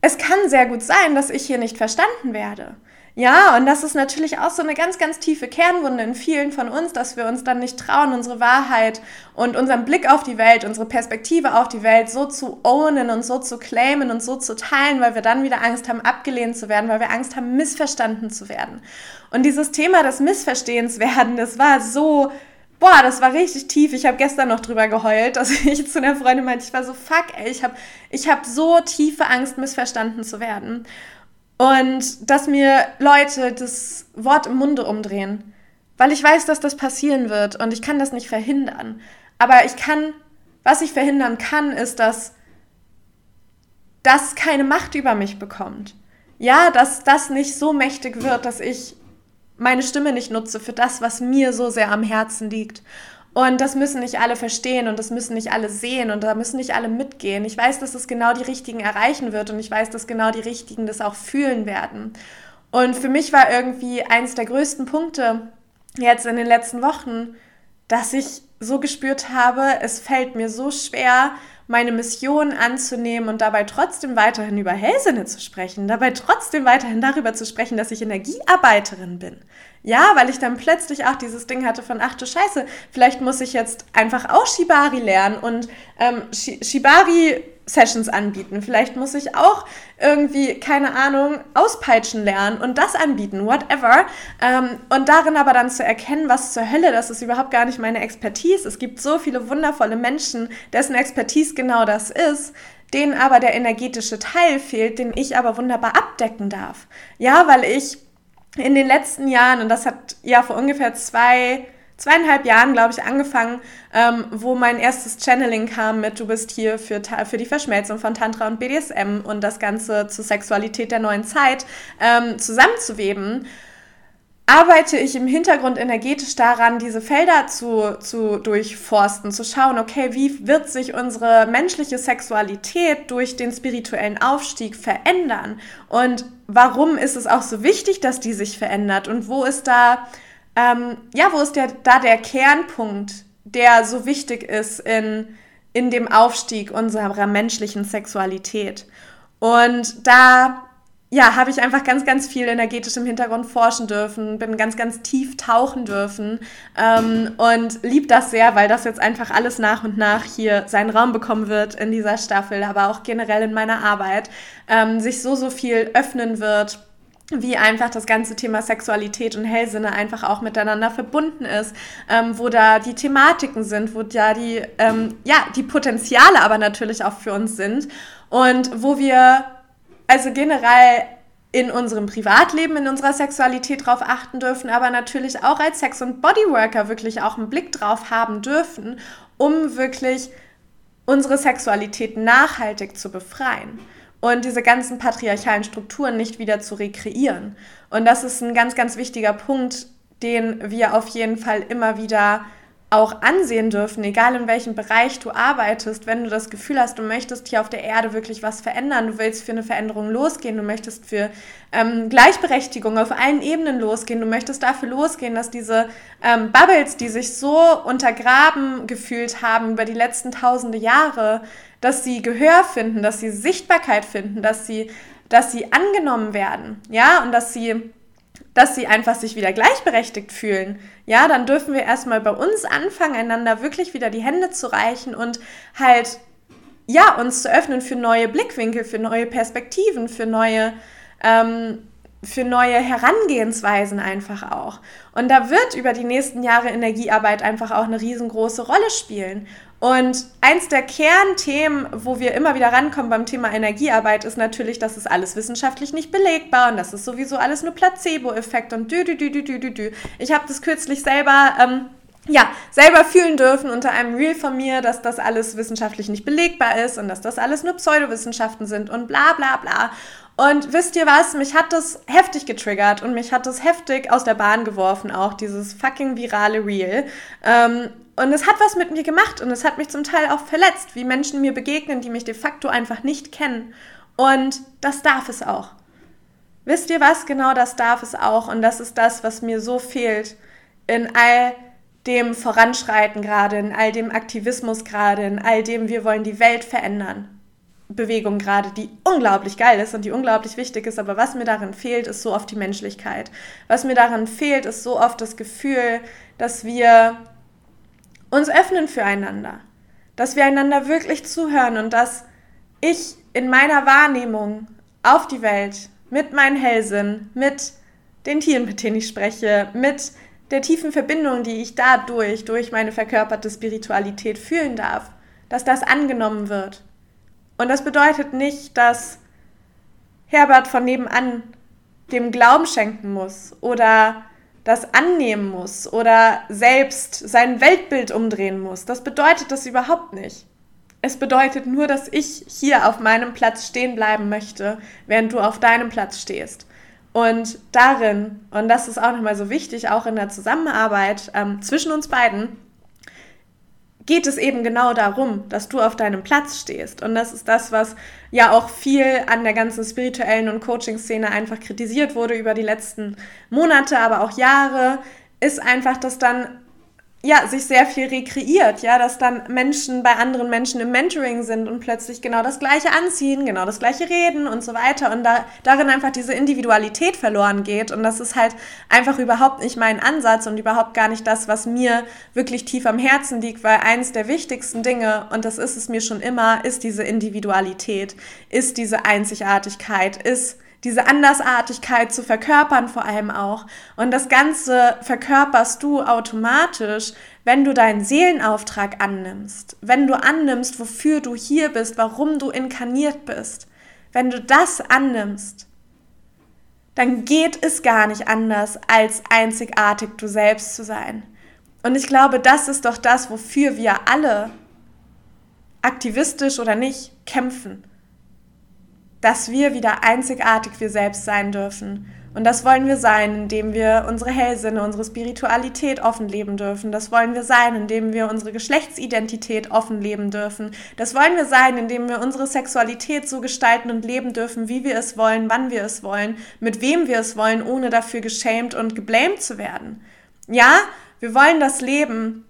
es kann sehr gut sein, dass ich hier nicht verstanden werde. Ja, und das ist natürlich auch so eine ganz, ganz tiefe Kernwunde in vielen von uns, dass wir uns dann nicht trauen, unsere Wahrheit und unseren Blick auf die Welt, unsere Perspektive auf die Welt so zu ownen und so zu claimen und so zu teilen, weil wir dann wieder Angst haben, abgelehnt zu werden, weil wir Angst haben, missverstanden zu werden. Und dieses Thema des Missverstehens werden, das war so boah, das war richtig tief. Ich habe gestern noch drüber geheult, dass *laughs* ich zu einer Freundin meinte, ich war so, fuck, ey, ich habe ich hab so tiefe Angst, missverstanden zu werden. Und dass mir Leute das Wort im Munde umdrehen, weil ich weiß, dass das passieren wird und ich kann das nicht verhindern. Aber ich kann, was ich verhindern kann, ist, dass das keine Macht über mich bekommt. Ja, dass das nicht so mächtig wird, dass ich meine Stimme nicht nutze für das, was mir so sehr am Herzen liegt. Und das müssen nicht alle verstehen und das müssen nicht alle sehen und da müssen nicht alle mitgehen. Ich weiß, dass es genau die Richtigen erreichen wird und ich weiß, dass genau die Richtigen das auch fühlen werden. Und für mich war irgendwie eins der größten Punkte jetzt in den letzten Wochen, dass ich so gespürt habe, es fällt mir so schwer, meine Mission anzunehmen und dabei trotzdem weiterhin über Hellsinne zu sprechen, dabei trotzdem weiterhin darüber zu sprechen, dass ich Energiearbeiterin bin. Ja, weil ich dann plötzlich auch dieses Ding hatte von, ach du Scheiße, vielleicht muss ich jetzt einfach auch Shibari lernen und ähm, Shibari Sessions anbieten. Vielleicht muss ich auch irgendwie, keine Ahnung, auspeitschen lernen und das anbieten, whatever. Ähm, und darin aber dann zu erkennen, was zur Hölle, das ist überhaupt gar nicht meine Expertise. Es gibt so viele wundervolle Menschen, dessen Expertise genau das ist, denen aber der energetische Teil fehlt, den ich aber wunderbar abdecken darf. Ja, weil ich in den letzten Jahren, und das hat ja vor ungefähr zwei, zweieinhalb Jahren, glaube ich, angefangen, ähm, wo mein erstes Channeling kam mit, du bist hier für, für die Verschmelzung von Tantra und BDSM und das Ganze zur Sexualität der neuen Zeit ähm, zusammenzuweben arbeite ich im Hintergrund energetisch daran, diese Felder zu, zu durchforsten, zu schauen, okay, wie wird sich unsere menschliche Sexualität durch den spirituellen Aufstieg verändern? Und warum ist es auch so wichtig, dass die sich verändert? Und wo ist da, ähm, ja, wo ist der, da der Kernpunkt, der so wichtig ist in, in dem Aufstieg unserer menschlichen Sexualität? Und da ja, habe ich einfach ganz, ganz viel energetisch im Hintergrund forschen dürfen, bin ganz, ganz tief tauchen dürfen ähm, und lieb das sehr, weil das jetzt einfach alles nach und nach hier seinen Raum bekommen wird in dieser Staffel, aber auch generell in meiner Arbeit, ähm, sich so, so viel öffnen wird wie einfach das ganze Thema Sexualität und Hellsinne einfach auch miteinander verbunden ist, ähm, wo da die Thematiken sind, wo da die, ähm, ja, die Potenziale aber natürlich auch für uns sind und wo wir also generell in unserem Privatleben, in unserer Sexualität drauf achten dürfen, aber natürlich auch als Sex- und Bodyworker wirklich auch einen Blick drauf haben dürfen, um wirklich unsere Sexualität nachhaltig zu befreien und diese ganzen patriarchalen Strukturen nicht wieder zu rekreieren. Und das ist ein ganz, ganz wichtiger Punkt, den wir auf jeden Fall immer wieder auch ansehen dürfen, egal in welchem Bereich du arbeitest, wenn du das Gefühl hast, du möchtest hier auf der Erde wirklich was verändern, du willst für eine Veränderung losgehen, du möchtest für ähm, Gleichberechtigung auf allen Ebenen losgehen, du möchtest dafür losgehen, dass diese ähm, Bubbles, die sich so untergraben gefühlt haben über die letzten tausende Jahre, dass sie Gehör finden, dass sie Sichtbarkeit finden, dass sie, dass sie angenommen werden, ja, und dass sie dass sie einfach sich wieder gleichberechtigt fühlen, ja, dann dürfen wir erstmal bei uns anfangen, einander wirklich wieder die Hände zu reichen und halt, ja, uns zu öffnen für neue Blickwinkel, für neue Perspektiven, für neue, ähm, für neue Herangehensweisen einfach auch. Und da wird über die nächsten Jahre Energiearbeit einfach auch eine riesengroße Rolle spielen. Und eins der Kernthemen, wo wir immer wieder rankommen beim Thema Energiearbeit, ist natürlich, dass es alles wissenschaftlich nicht belegbar und das ist sowieso alles nur Placebo-Effekt und dü, dü, dü, dü, dü, dü, dü. Ich habe das kürzlich selber, ähm, ja, selber fühlen dürfen unter einem Reel von mir, dass das alles wissenschaftlich nicht belegbar ist und dass das alles nur Pseudowissenschaften sind und bla bla bla. Und wisst ihr was? Mich hat das heftig getriggert und mich hat das heftig aus der Bahn geworfen, auch dieses fucking virale Reel. Ähm, und es hat was mit mir gemacht und es hat mich zum Teil auch verletzt, wie Menschen mir begegnen, die mich de facto einfach nicht kennen. Und das darf es auch. Wisst ihr was? Genau das darf es auch. Und das ist das, was mir so fehlt in all dem Voranschreiten gerade, in all dem Aktivismus gerade, in all dem wir wollen die Welt verändern. Bewegung gerade, die unglaublich geil ist und die unglaublich wichtig ist, aber was mir darin fehlt, ist so oft die Menschlichkeit. Was mir darin fehlt, ist so oft das Gefühl, dass wir uns öffnen füreinander, dass wir einander wirklich zuhören und dass ich in meiner Wahrnehmung auf die Welt mit meinem Hellsinn, mit den Tieren, mit denen ich spreche, mit der tiefen Verbindung, die ich dadurch, durch meine verkörperte Spiritualität fühlen darf, dass das angenommen wird. Und das bedeutet nicht, dass Herbert von nebenan dem Glauben schenken muss oder das annehmen muss oder selbst sein Weltbild umdrehen muss. Das bedeutet das überhaupt nicht. Es bedeutet nur, dass ich hier auf meinem Platz stehen bleiben möchte, während du auf deinem Platz stehst. Und darin, und das ist auch nochmal so wichtig, auch in der Zusammenarbeit ähm, zwischen uns beiden, geht es eben genau darum, dass du auf deinem Platz stehst. Und das ist das, was ja auch viel an der ganzen spirituellen und Coaching-Szene einfach kritisiert wurde über die letzten Monate, aber auch Jahre, ist einfach, dass dann ja, sich sehr viel rekreiert, ja, dass dann Menschen bei anderen Menschen im Mentoring sind und plötzlich genau das Gleiche anziehen, genau das Gleiche reden und so weiter und da, darin einfach diese Individualität verloren geht und das ist halt einfach überhaupt nicht mein Ansatz und überhaupt gar nicht das, was mir wirklich tief am Herzen liegt, weil eins der wichtigsten Dinge, und das ist es mir schon immer, ist diese Individualität, ist diese Einzigartigkeit, ist diese Andersartigkeit zu verkörpern vor allem auch. Und das Ganze verkörperst du automatisch, wenn du deinen Seelenauftrag annimmst, wenn du annimmst, wofür du hier bist, warum du inkarniert bist. Wenn du das annimmst, dann geht es gar nicht anders, als einzigartig du selbst zu sein. Und ich glaube, das ist doch das, wofür wir alle, aktivistisch oder nicht, kämpfen dass wir wieder einzigartig wir selbst sein dürfen. Und das wollen wir sein, indem wir unsere Hellsinne, unsere Spiritualität offen leben dürfen. Das wollen wir sein, indem wir unsere Geschlechtsidentität offen leben dürfen. Das wollen wir sein, indem wir unsere Sexualität so gestalten und leben dürfen, wie wir es wollen, wann wir es wollen, mit wem wir es wollen, ohne dafür geschämt und geblämt zu werden. Ja, wir wollen das Leben,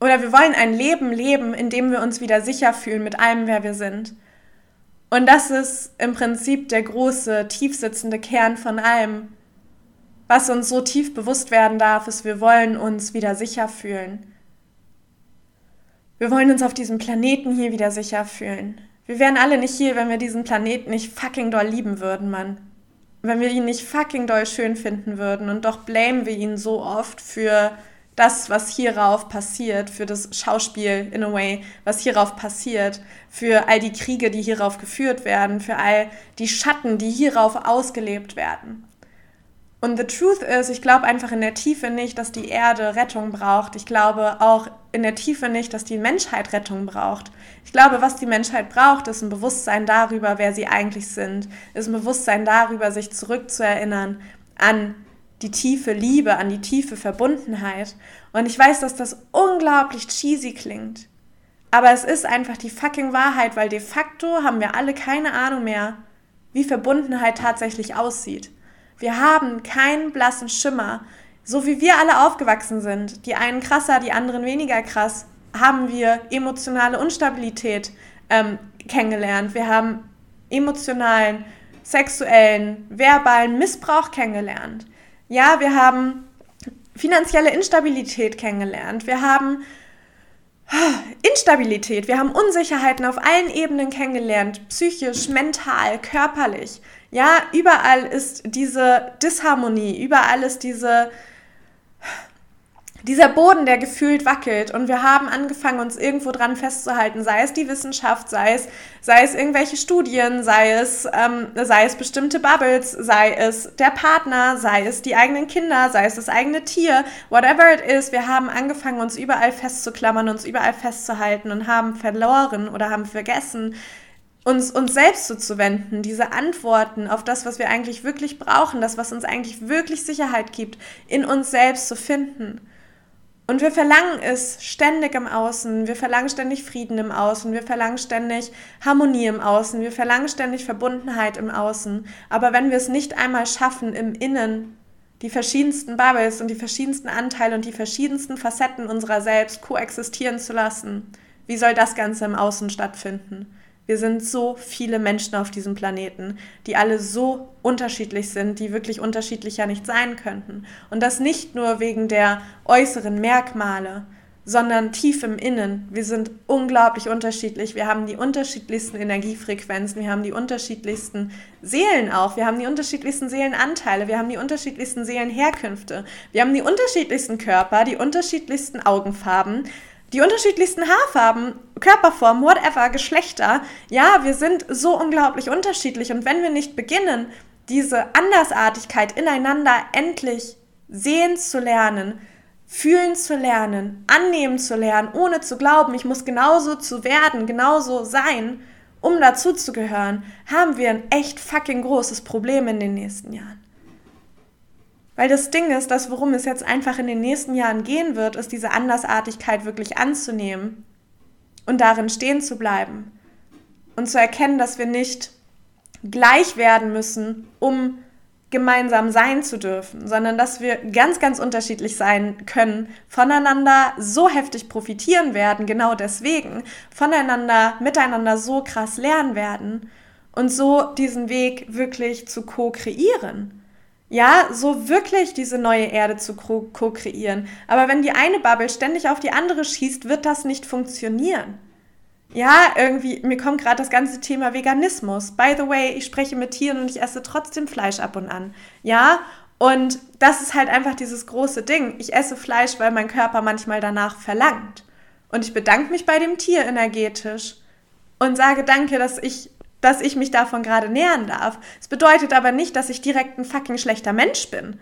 oder wir wollen ein Leben leben, in dem wir uns wieder sicher fühlen mit allem, wer wir sind. Und das ist im Prinzip der große, tiefsitzende Kern von allem. Was uns so tief bewusst werden darf, ist, wir wollen uns wieder sicher fühlen. Wir wollen uns auf diesem Planeten hier wieder sicher fühlen. Wir wären alle nicht hier, wenn wir diesen Planeten nicht fucking doll lieben würden, Mann. Wenn wir ihn nicht fucking doll schön finden würden. Und doch blamen wir ihn so oft für das, was hierauf passiert, für das Schauspiel in a way, was hierauf passiert, für all die Kriege, die hierauf geführt werden, für all die Schatten, die hierauf ausgelebt werden. Und the truth is, ich glaube einfach in der Tiefe nicht, dass die Erde Rettung braucht. Ich glaube auch in der Tiefe nicht, dass die Menschheit Rettung braucht. Ich glaube, was die Menschheit braucht, ist ein Bewusstsein darüber, wer sie eigentlich sind, ist ein Bewusstsein darüber, sich zurückzuerinnern an die tiefe Liebe, an die tiefe Verbundenheit. Und ich weiß, dass das unglaublich cheesy klingt. Aber es ist einfach die fucking Wahrheit, weil de facto haben wir alle keine Ahnung mehr, wie Verbundenheit tatsächlich aussieht. Wir haben keinen blassen Schimmer. So wie wir alle aufgewachsen sind, die einen krasser, die anderen weniger krass, haben wir emotionale Unstabilität ähm, kennengelernt. Wir haben emotionalen, sexuellen, verbalen Missbrauch kennengelernt. Ja, wir haben finanzielle Instabilität kennengelernt. Wir haben Instabilität, wir haben Unsicherheiten auf allen Ebenen kennengelernt, psychisch, mental, körperlich. Ja, überall ist diese Disharmonie, überall ist diese dieser Boden, der gefühlt wackelt und wir haben angefangen, uns irgendwo dran festzuhalten, sei es die Wissenschaft, sei es, sei es irgendwelche Studien, sei es, ähm, sei es bestimmte Bubbles, sei es der Partner, sei es die eigenen Kinder, sei es das eigene Tier, whatever it is, wir haben angefangen, uns überall festzuklammern, uns überall festzuhalten und haben verloren oder haben vergessen, uns, uns selbst zuzuwenden, diese Antworten auf das, was wir eigentlich wirklich brauchen, das, was uns eigentlich wirklich Sicherheit gibt, in uns selbst zu finden. Und wir verlangen es ständig im Außen, wir verlangen ständig Frieden im Außen, wir verlangen ständig Harmonie im Außen, wir verlangen ständig Verbundenheit im Außen. Aber wenn wir es nicht einmal schaffen, im Innen die verschiedensten Bubbles und die verschiedensten Anteile und die verschiedensten Facetten unserer selbst koexistieren zu lassen, wie soll das Ganze im Außen stattfinden? Wir sind so viele Menschen auf diesem Planeten, die alle so unterschiedlich sind, die wirklich unterschiedlicher nicht sein könnten. Und das nicht nur wegen der äußeren Merkmale, sondern tief im Innen. Wir sind unglaublich unterschiedlich. Wir haben die unterschiedlichsten Energiefrequenzen, wir haben die unterschiedlichsten Seelen auch, wir haben die unterschiedlichsten Seelenanteile, wir haben die unterschiedlichsten Seelenherkünfte, wir haben die unterschiedlichsten Körper, die unterschiedlichsten Augenfarben, die unterschiedlichsten Haarfarben, Körperformen, whatever, Geschlechter. Ja, wir sind so unglaublich unterschiedlich und wenn wir nicht beginnen, diese Andersartigkeit ineinander endlich sehen zu lernen, fühlen zu lernen, annehmen zu lernen, ohne zu glauben, ich muss genauso zu werden, genauso sein, um dazuzugehören, haben wir ein echt fucking großes Problem in den nächsten Jahren. Weil das Ding ist, dass worum es jetzt einfach in den nächsten Jahren gehen wird, ist diese Andersartigkeit wirklich anzunehmen und darin stehen zu bleiben und zu erkennen, dass wir nicht gleich werden müssen, um gemeinsam sein zu dürfen, sondern dass wir ganz, ganz unterschiedlich sein können, voneinander so heftig profitieren werden, genau deswegen, voneinander, miteinander so krass lernen werden und so diesen Weg wirklich zu co-kreieren ja, so wirklich diese neue Erde zu co-kreieren. Aber wenn die eine Bubble ständig auf die andere schießt, wird das nicht funktionieren. Ja, irgendwie, mir kommt gerade das ganze Thema Veganismus. By the way, ich spreche mit Tieren und ich esse trotzdem Fleisch ab und an. Ja, und das ist halt einfach dieses große Ding. Ich esse Fleisch, weil mein Körper manchmal danach verlangt. Und ich bedanke mich bei dem Tier energetisch und sage danke, dass ich dass ich mich davon gerade nähern darf. Es bedeutet aber nicht, dass ich direkt ein fucking schlechter Mensch bin.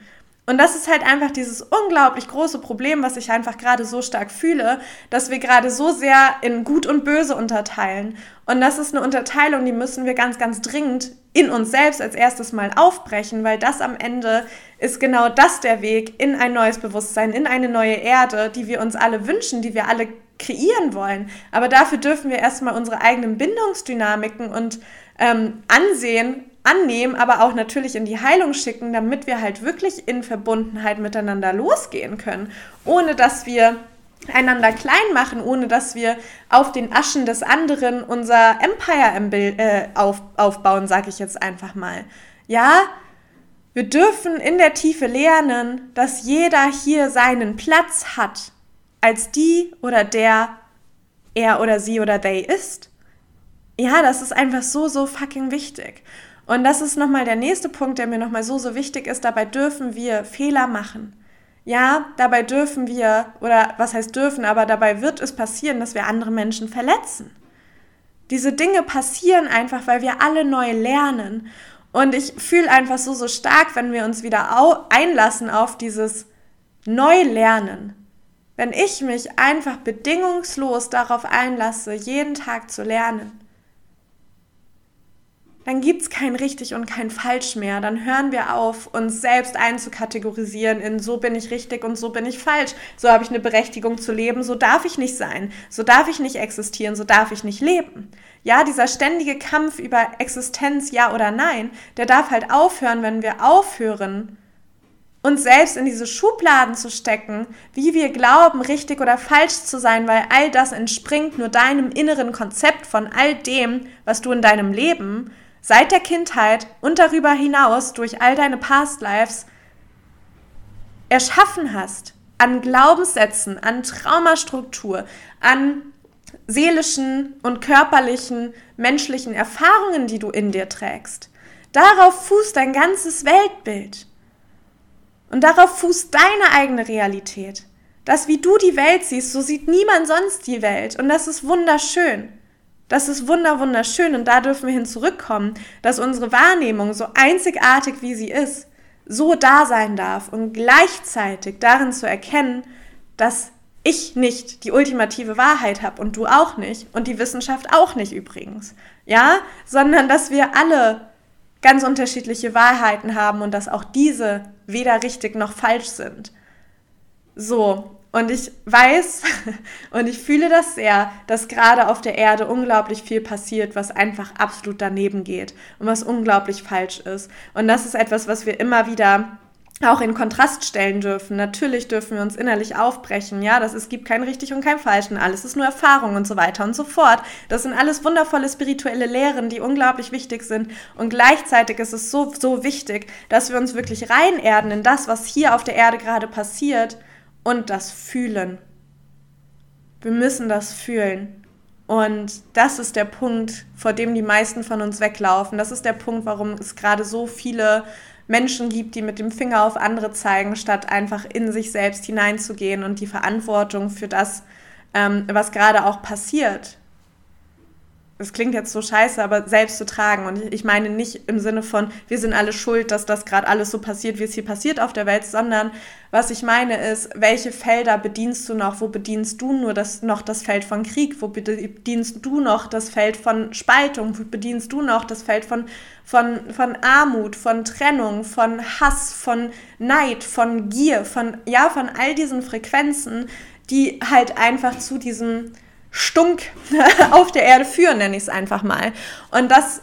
Und das ist halt einfach dieses unglaublich große Problem, was ich einfach gerade so stark fühle, dass wir gerade so sehr in Gut und Böse unterteilen. Und das ist eine Unterteilung, die müssen wir ganz, ganz dringend in uns selbst als erstes mal aufbrechen, weil das am Ende ist genau das der Weg in ein neues Bewusstsein, in eine neue Erde, die wir uns alle wünschen, die wir alle kreieren wollen. Aber dafür dürfen wir erstmal unsere eigenen Bindungsdynamiken und ähm, ansehen, annehmen, aber auch natürlich in die Heilung schicken, damit wir halt wirklich in Verbundenheit miteinander losgehen können, ohne dass wir einander klein machen, ohne dass wir auf den Aschen des anderen unser Empire äh, auf, aufbauen, sage ich jetzt einfach mal. Ja, wir dürfen in der Tiefe lernen, dass jeder hier seinen Platz hat als die oder der er oder sie oder they ist. Ja, das ist einfach so, so fucking wichtig. Und das ist nochmal der nächste Punkt, der mir nochmal so, so wichtig ist. Dabei dürfen wir Fehler machen. Ja, dabei dürfen wir, oder was heißt dürfen, aber dabei wird es passieren, dass wir andere Menschen verletzen. Diese Dinge passieren einfach, weil wir alle neu lernen. Und ich fühle einfach so, so stark, wenn wir uns wieder einlassen auf dieses Neulernen. Wenn ich mich einfach bedingungslos darauf einlasse, jeden Tag zu lernen, dann gibt es kein richtig und kein falsch mehr. Dann hören wir auf, uns selbst einzukategorisieren in so bin ich richtig und so bin ich falsch. So habe ich eine Berechtigung zu leben, so darf ich nicht sein, so darf ich nicht existieren, so darf ich nicht leben. Ja, dieser ständige Kampf über Existenz, ja oder nein, der darf halt aufhören, wenn wir aufhören, uns selbst in diese Schubladen zu stecken, wie wir glauben, richtig oder falsch zu sein, weil all das entspringt nur deinem inneren Konzept von all dem, was du in deinem Leben seit der Kindheit und darüber hinaus durch all deine Past Lives erschaffen hast, an Glaubenssätzen, an Traumastruktur, an seelischen und körperlichen, menschlichen Erfahrungen, die du in dir trägst. Darauf fußt dein ganzes Weltbild. Und darauf fußt deine eigene Realität. dass wie du die Welt siehst, so sieht niemand sonst die Welt. Und das ist wunderschön. Das ist wunder, wunderschön. Und da dürfen wir hin zurückkommen, dass unsere Wahrnehmung, so einzigartig wie sie ist, so da sein darf und gleichzeitig darin zu erkennen, dass ich nicht die ultimative Wahrheit habe und du auch nicht und die Wissenschaft auch nicht übrigens, ja, sondern dass wir alle ganz unterschiedliche Wahrheiten haben und dass auch diese weder richtig noch falsch sind. So, und ich weiß *laughs* und ich fühle das sehr, dass gerade auf der Erde unglaublich viel passiert, was einfach absolut daneben geht und was unglaublich falsch ist. Und das ist etwas, was wir immer wieder auch in Kontrast stellen dürfen. Natürlich dürfen wir uns innerlich aufbrechen, ja, dass es gibt kein richtig und kein falsch und alles ist nur Erfahrung und so weiter und so fort. Das sind alles wundervolle spirituelle Lehren, die unglaublich wichtig sind und gleichzeitig ist es so, so wichtig, dass wir uns wirklich reinerden in das, was hier auf der Erde gerade passiert und das Fühlen. Wir müssen das fühlen. Und das ist der Punkt, vor dem die meisten von uns weglaufen. Das ist der Punkt, warum es gerade so viele Menschen gibt, die mit dem Finger auf andere zeigen, statt einfach in sich selbst hineinzugehen und die Verantwortung für das, ähm, was gerade auch passiert, das klingt jetzt so scheiße, aber selbst zu tragen. Und ich meine nicht im Sinne von, wir sind alle schuld, dass das gerade alles so passiert, wie es hier passiert auf der Welt, sondern was ich meine ist, welche Felder bedienst du noch? Wo bedienst du nur das, noch das Feld von Krieg? Wo bedienst du noch das Feld von Spaltung? Wo bedienst du noch das Feld von, von, von Armut, von Trennung, von Hass, von Neid, von Gier, von, ja, von all diesen Frequenzen, die halt einfach zu diesem Stunk *laughs* auf der Erde führen, nenne ich es einfach mal. Und das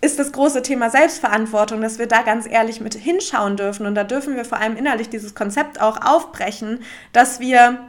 ist das große Thema Selbstverantwortung, dass wir da ganz ehrlich mit hinschauen dürfen. Und da dürfen wir vor allem innerlich dieses Konzept auch aufbrechen, dass wir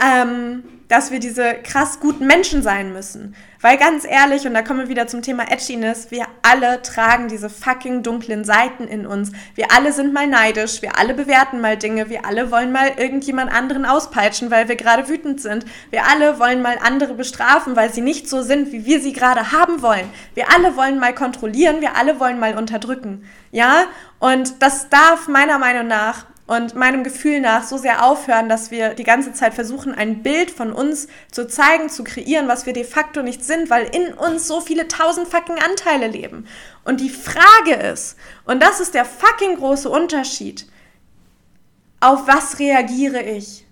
ähm, dass wir diese krass guten Menschen sein müssen. Weil ganz ehrlich, und da kommen wir wieder zum Thema Edginess, wir alle tragen diese fucking dunklen Seiten in uns. Wir alle sind mal neidisch, wir alle bewerten mal Dinge, wir alle wollen mal irgendjemand anderen auspeitschen, weil wir gerade wütend sind. Wir alle wollen mal andere bestrafen, weil sie nicht so sind, wie wir sie gerade haben wollen. Wir alle wollen mal kontrollieren, wir alle wollen mal unterdrücken. Ja? Und das darf meiner Meinung nach und meinem Gefühl nach so sehr aufhören, dass wir die ganze Zeit versuchen, ein Bild von uns zu zeigen, zu kreieren, was wir de facto nicht sind, weil in uns so viele tausend fucking Anteile leben. Und die Frage ist, und das ist der fucking große Unterschied, auf was reagiere ich?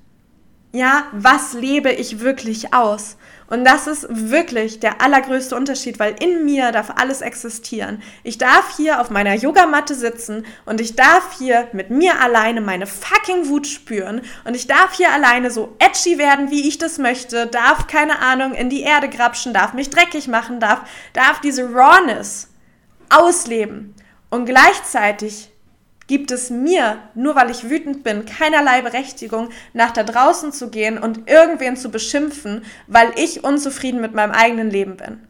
Ja, was lebe ich wirklich aus? Und das ist wirklich der allergrößte Unterschied, weil in mir darf alles existieren. Ich darf hier auf meiner Yogamatte sitzen und ich darf hier mit mir alleine meine fucking Wut spüren und ich darf hier alleine so edgy werden, wie ich das möchte, darf keine Ahnung in die Erde grapschen, darf mich dreckig machen, darf, darf diese Rawness ausleben. Und gleichzeitig gibt es mir, nur weil ich wütend bin, keinerlei Berechtigung, nach da draußen zu gehen und irgendwen zu beschimpfen, weil ich unzufrieden mit meinem eigenen Leben bin.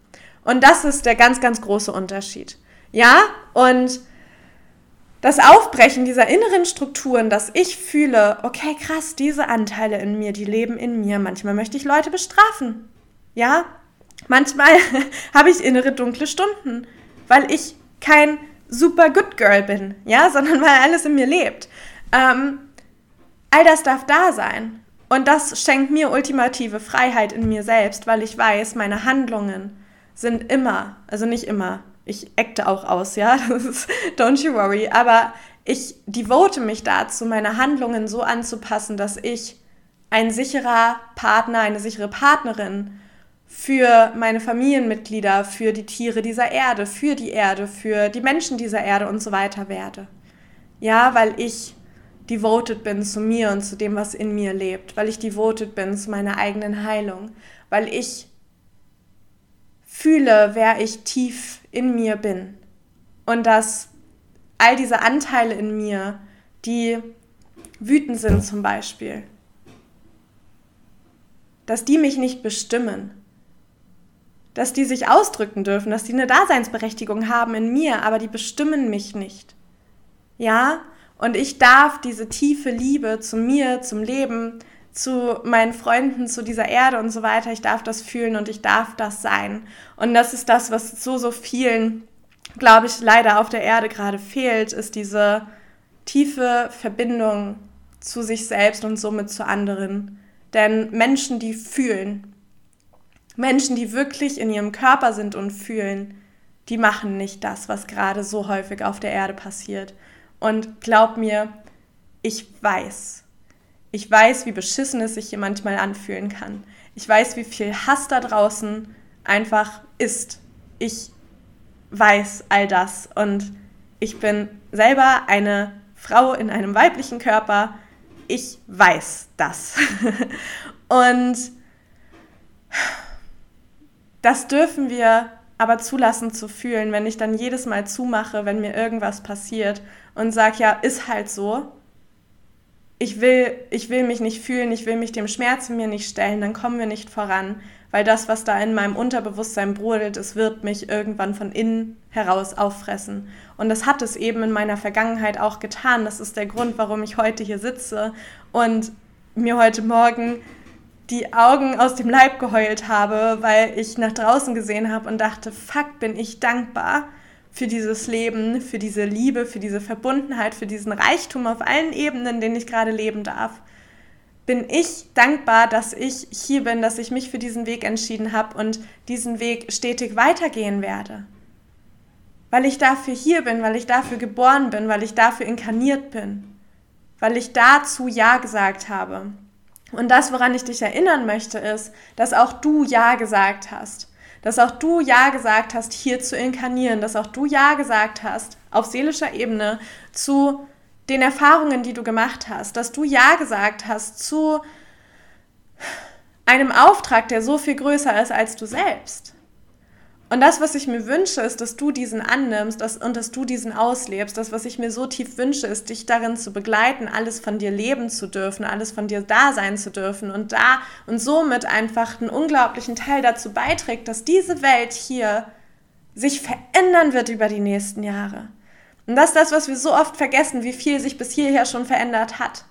Und das ist der ganz, ganz große Unterschied. Ja, und das Aufbrechen dieser inneren Strukturen, dass ich fühle, okay, krass, diese Anteile in mir, die leben in mir. Manchmal möchte ich Leute bestrafen. Ja, manchmal *laughs* habe ich innere dunkle Stunden, weil ich kein super Good Girl bin, ja, *laughs* sondern weil alles in mir lebt. Ähm, all das darf da sein. Und das schenkt mir ultimative Freiheit in mir selbst, weil ich weiß, meine Handlungen sind immer, also nicht immer, ich acte auch aus, ja, *laughs* ist, don't you worry, aber ich devote mich dazu, meine Handlungen so anzupassen, dass ich ein sicherer Partner, eine sichere Partnerin für meine Familienmitglieder, für die Tiere dieser Erde, für die Erde, für die Menschen dieser Erde und so weiter werde. Ja, weil ich devoted bin zu mir und zu dem, was in mir lebt, weil ich devoted bin zu meiner eigenen Heilung, weil ich fühle, wer ich tief in mir bin und dass all diese Anteile in mir, die wütend sind zum Beispiel, dass die mich nicht bestimmen, dass die sich ausdrücken dürfen, dass die eine Daseinsberechtigung haben in mir, aber die bestimmen mich nicht. Ja? Und ich darf diese tiefe Liebe zu mir, zum Leben, zu meinen Freunden, zu dieser Erde und so weiter, ich darf das fühlen und ich darf das sein. Und das ist das, was so, so vielen, glaube ich, leider auf der Erde gerade fehlt, ist diese tiefe Verbindung zu sich selbst und somit zu anderen. Denn Menschen, die fühlen, Menschen, die wirklich in ihrem Körper sind und fühlen, die machen nicht das, was gerade so häufig auf der Erde passiert. Und glaub mir, ich weiß, ich weiß, wie beschissen es sich hier manchmal anfühlen kann. Ich weiß, wie viel Hass da draußen einfach ist. Ich weiß all das und ich bin selber eine Frau in einem weiblichen Körper. Ich weiß das. *laughs* und das dürfen wir aber zulassen zu fühlen, wenn ich dann jedes Mal zumache, wenn mir irgendwas passiert und sage, ja, ist halt so. Ich will, ich will mich nicht fühlen, ich will mich dem Schmerz in mir nicht stellen, dann kommen wir nicht voran, weil das, was da in meinem Unterbewusstsein brodelt, es wird mich irgendwann von innen heraus auffressen. Und das hat es eben in meiner Vergangenheit auch getan. Das ist der Grund, warum ich heute hier sitze und mir heute Morgen die Augen aus dem Leib geheult habe, weil ich nach draußen gesehen habe und dachte, fuck, bin ich dankbar für dieses Leben, für diese Liebe, für diese Verbundenheit, für diesen Reichtum auf allen Ebenen, den ich gerade leben darf. Bin ich dankbar, dass ich hier bin, dass ich mich für diesen Weg entschieden habe und diesen Weg stetig weitergehen werde. Weil ich dafür hier bin, weil ich dafür geboren bin, weil ich dafür inkarniert bin, weil ich dazu Ja gesagt habe. Und das, woran ich dich erinnern möchte, ist, dass auch du Ja gesagt hast. Dass auch du Ja gesagt hast, hier zu inkarnieren. Dass auch du Ja gesagt hast, auf seelischer Ebene, zu den Erfahrungen, die du gemacht hast. Dass du Ja gesagt hast zu einem Auftrag, der so viel größer ist als du selbst. Und das, was ich mir wünsche, ist, dass du diesen annimmst dass, und dass du diesen auslebst. Das, was ich mir so tief wünsche, ist, dich darin zu begleiten, alles von dir leben zu dürfen, alles von dir da sein zu dürfen und da und somit einfach einen unglaublichen Teil dazu beiträgt, dass diese Welt hier sich verändern wird über die nächsten Jahre. Und das ist das, was wir so oft vergessen, wie viel sich bis hierher schon verändert hat.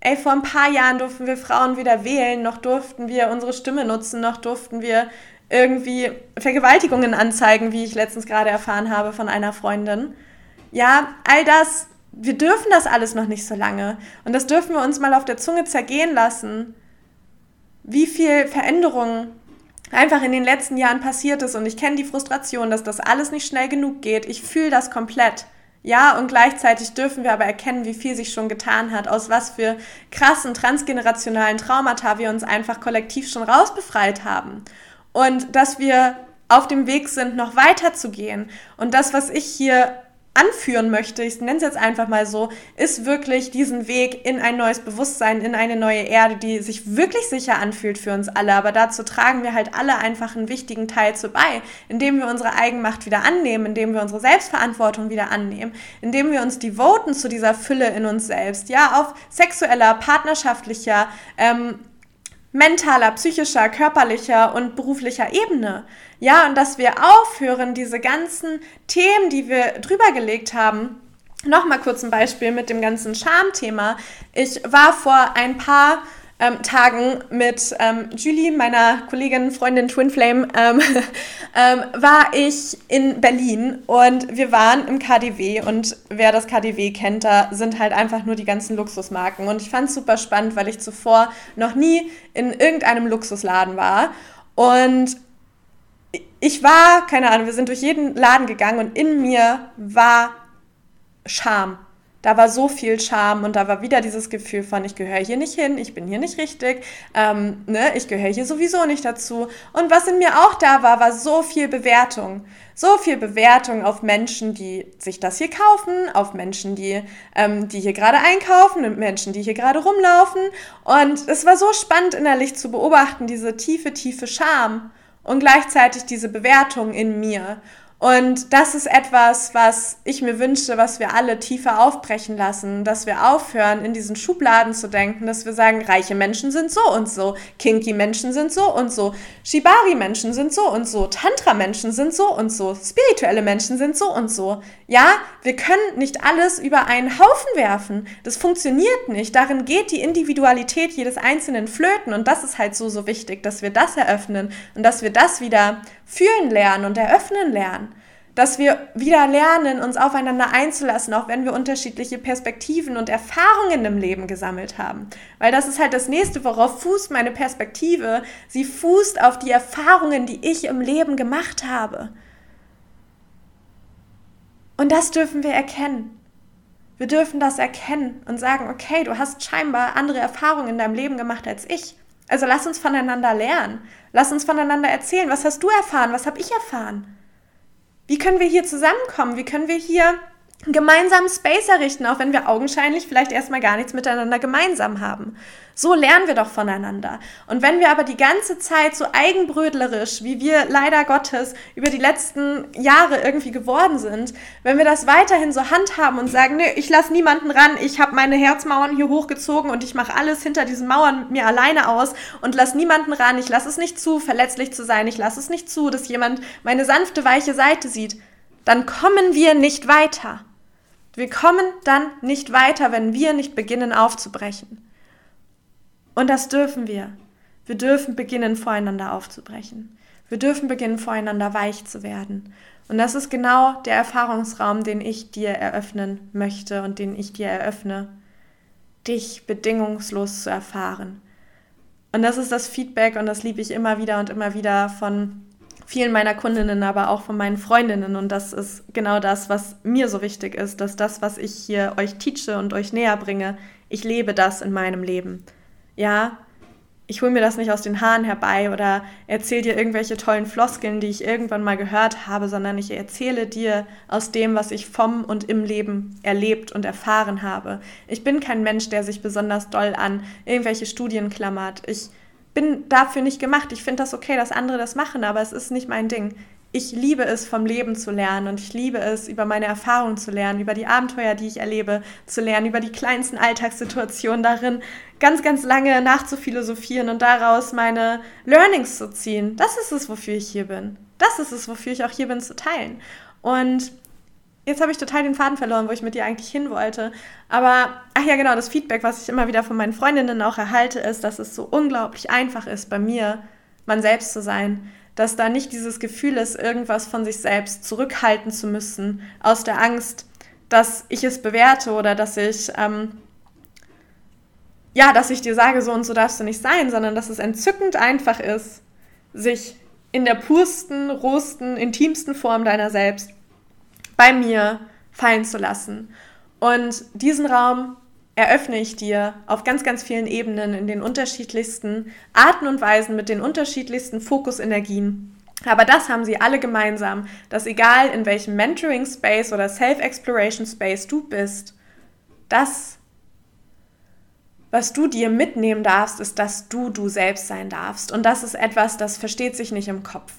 Ey, vor ein paar Jahren durften wir Frauen wieder wählen, noch durften wir unsere Stimme nutzen, noch durften wir irgendwie Vergewaltigungen anzeigen, wie ich letztens gerade erfahren habe von einer Freundin. Ja, all das, wir dürfen das alles noch nicht so lange. Und das dürfen wir uns mal auf der Zunge zergehen lassen, wie viel Veränderung einfach in den letzten Jahren passiert ist. Und ich kenne die Frustration, dass das alles nicht schnell genug geht. Ich fühle das komplett. Ja, und gleichzeitig dürfen wir aber erkennen, wie viel sich schon getan hat, aus was für krassen transgenerationalen Traumata wir uns einfach kollektiv schon rausbefreit haben und dass wir auf dem Weg sind, noch weiter zu gehen. Und das, was ich hier anführen möchte, ich nenne es jetzt einfach mal so, ist wirklich diesen Weg in ein neues Bewusstsein, in eine neue Erde, die sich wirklich sicher anfühlt für uns alle. Aber dazu tragen wir halt alle einfach einen wichtigen Teil zu bei, indem wir unsere Eigenmacht wieder annehmen, indem wir unsere Selbstverantwortung wieder annehmen, indem wir uns devoten zu dieser Fülle in uns selbst, ja, auf sexueller, partnerschaftlicher, ähm, mentaler, psychischer, körperlicher und beruflicher Ebene. Ja, und dass wir aufhören, diese ganzen Themen, die wir drüber gelegt haben, Nochmal kurz ein Beispiel mit dem ganzen Schamthema. Ich war vor ein paar ähm, Tagen mit ähm, Julie, meiner Kollegin, Freundin Twin Flame, ähm, *laughs* ähm war ich in Berlin und wir waren im KDW und wer das KDW kennt, da sind halt einfach nur die ganzen Luxusmarken. Und ich fand es super spannend, weil ich zuvor noch nie in irgendeinem Luxusladen war. Und ich war, keine Ahnung, wir sind durch jeden Laden gegangen und in mir war Scham da war so viel Scham und da war wieder dieses Gefühl von, ich gehöre hier nicht hin, ich bin hier nicht richtig, ähm, ne, ich gehöre hier sowieso nicht dazu. Und was in mir auch da war, war so viel Bewertung. So viel Bewertung auf Menschen, die sich das hier kaufen, auf Menschen, die, ähm, die hier gerade einkaufen und Menschen, die hier gerade rumlaufen. Und es war so spannend innerlich zu beobachten, diese tiefe, tiefe Scham und gleichzeitig diese Bewertung in mir. Und das ist etwas, was ich mir wünsche, was wir alle tiefer aufbrechen lassen, dass wir aufhören, in diesen Schubladen zu denken, dass wir sagen, reiche Menschen sind so und so, kinky Menschen sind so und so, Shibari Menschen sind so und so, Tantra Menschen sind so und so, spirituelle Menschen sind so und so. Ja, wir können nicht alles über einen Haufen werfen. Das funktioniert nicht. Darin geht die Individualität jedes Einzelnen flöten und das ist halt so, so wichtig, dass wir das eröffnen und dass wir das wieder fühlen lernen und eröffnen lernen. Dass wir wieder lernen, uns aufeinander einzulassen, auch wenn wir unterschiedliche Perspektiven und Erfahrungen im Leben gesammelt haben. Weil das ist halt das nächste, worauf fußt meine Perspektive. Sie fußt auf die Erfahrungen, die ich im Leben gemacht habe. Und das dürfen wir erkennen. Wir dürfen das erkennen und sagen, okay, du hast scheinbar andere Erfahrungen in deinem Leben gemacht als ich. Also lass uns voneinander lernen. Lass uns voneinander erzählen. Was hast du erfahren? Was habe ich erfahren? Wie können wir hier zusammenkommen? Wie können wir hier gemeinsam Space errichten, auch wenn wir augenscheinlich vielleicht erstmal gar nichts miteinander gemeinsam haben. So lernen wir doch voneinander. Und wenn wir aber die ganze Zeit so eigenbrödlerisch, wie wir leider Gottes über die letzten Jahre irgendwie geworden sind, wenn wir das weiterhin so handhaben und sagen, nee, ich lasse niemanden ran, ich habe meine Herzmauern hier hochgezogen und ich mache alles hinter diesen Mauern mit mir alleine aus und lasse niemanden ran, ich lasse es nicht zu, verletzlich zu sein, ich lasse es nicht zu, dass jemand meine sanfte, weiche Seite sieht, dann kommen wir nicht weiter. Wir kommen dann nicht weiter, wenn wir nicht beginnen aufzubrechen. Und das dürfen wir. Wir dürfen beginnen, voreinander aufzubrechen. Wir dürfen beginnen, voreinander weich zu werden. Und das ist genau der Erfahrungsraum, den ich dir eröffnen möchte und den ich dir eröffne, dich bedingungslos zu erfahren. Und das ist das Feedback und das liebe ich immer wieder und immer wieder von vielen meiner Kundinnen, aber auch von meinen Freundinnen. Und das ist genau das, was mir so wichtig ist, dass das, was ich hier euch teache und euch näher bringe, ich lebe das in meinem Leben. Ja, ich hole mir das nicht aus den Haaren herbei oder erzähle dir irgendwelche tollen Floskeln, die ich irgendwann mal gehört habe, sondern ich erzähle dir aus dem, was ich vom und im Leben erlebt und erfahren habe. Ich bin kein Mensch, der sich besonders doll an irgendwelche Studien klammert. Ich bin dafür nicht gemacht. Ich finde das okay, dass andere das machen, aber es ist nicht mein Ding. Ich liebe es, vom Leben zu lernen und ich liebe es, über meine Erfahrungen zu lernen, über die Abenteuer, die ich erlebe, zu lernen, über die kleinsten Alltagssituationen darin, ganz, ganz lange nachzuphilosophieren und daraus meine Learnings zu ziehen. Das ist es, wofür ich hier bin. Das ist es, wofür ich auch hier bin, zu teilen. Und Jetzt habe ich total den Faden verloren, wo ich mit dir eigentlich hin wollte. Aber, ach ja, genau, das Feedback, was ich immer wieder von meinen Freundinnen auch erhalte, ist, dass es so unglaublich einfach ist, bei mir man selbst zu sein. Dass da nicht dieses Gefühl ist, irgendwas von sich selbst zurückhalten zu müssen, aus der Angst, dass ich es bewerte oder dass ich, ähm, ja, dass ich dir sage, so und so darfst du nicht sein, sondern dass es entzückend einfach ist, sich in der pursten, rohsten, intimsten Form deiner selbst bei mir fallen zu lassen. Und diesen Raum eröffne ich dir auf ganz, ganz vielen Ebenen in den unterschiedlichsten Arten und Weisen mit den unterschiedlichsten Fokusenergien. Aber das haben sie alle gemeinsam, dass egal in welchem Mentoring-Space oder Self-Exploration-Space du bist, das, was du dir mitnehmen darfst, ist, dass du du selbst sein darfst. Und das ist etwas, das versteht sich nicht im Kopf.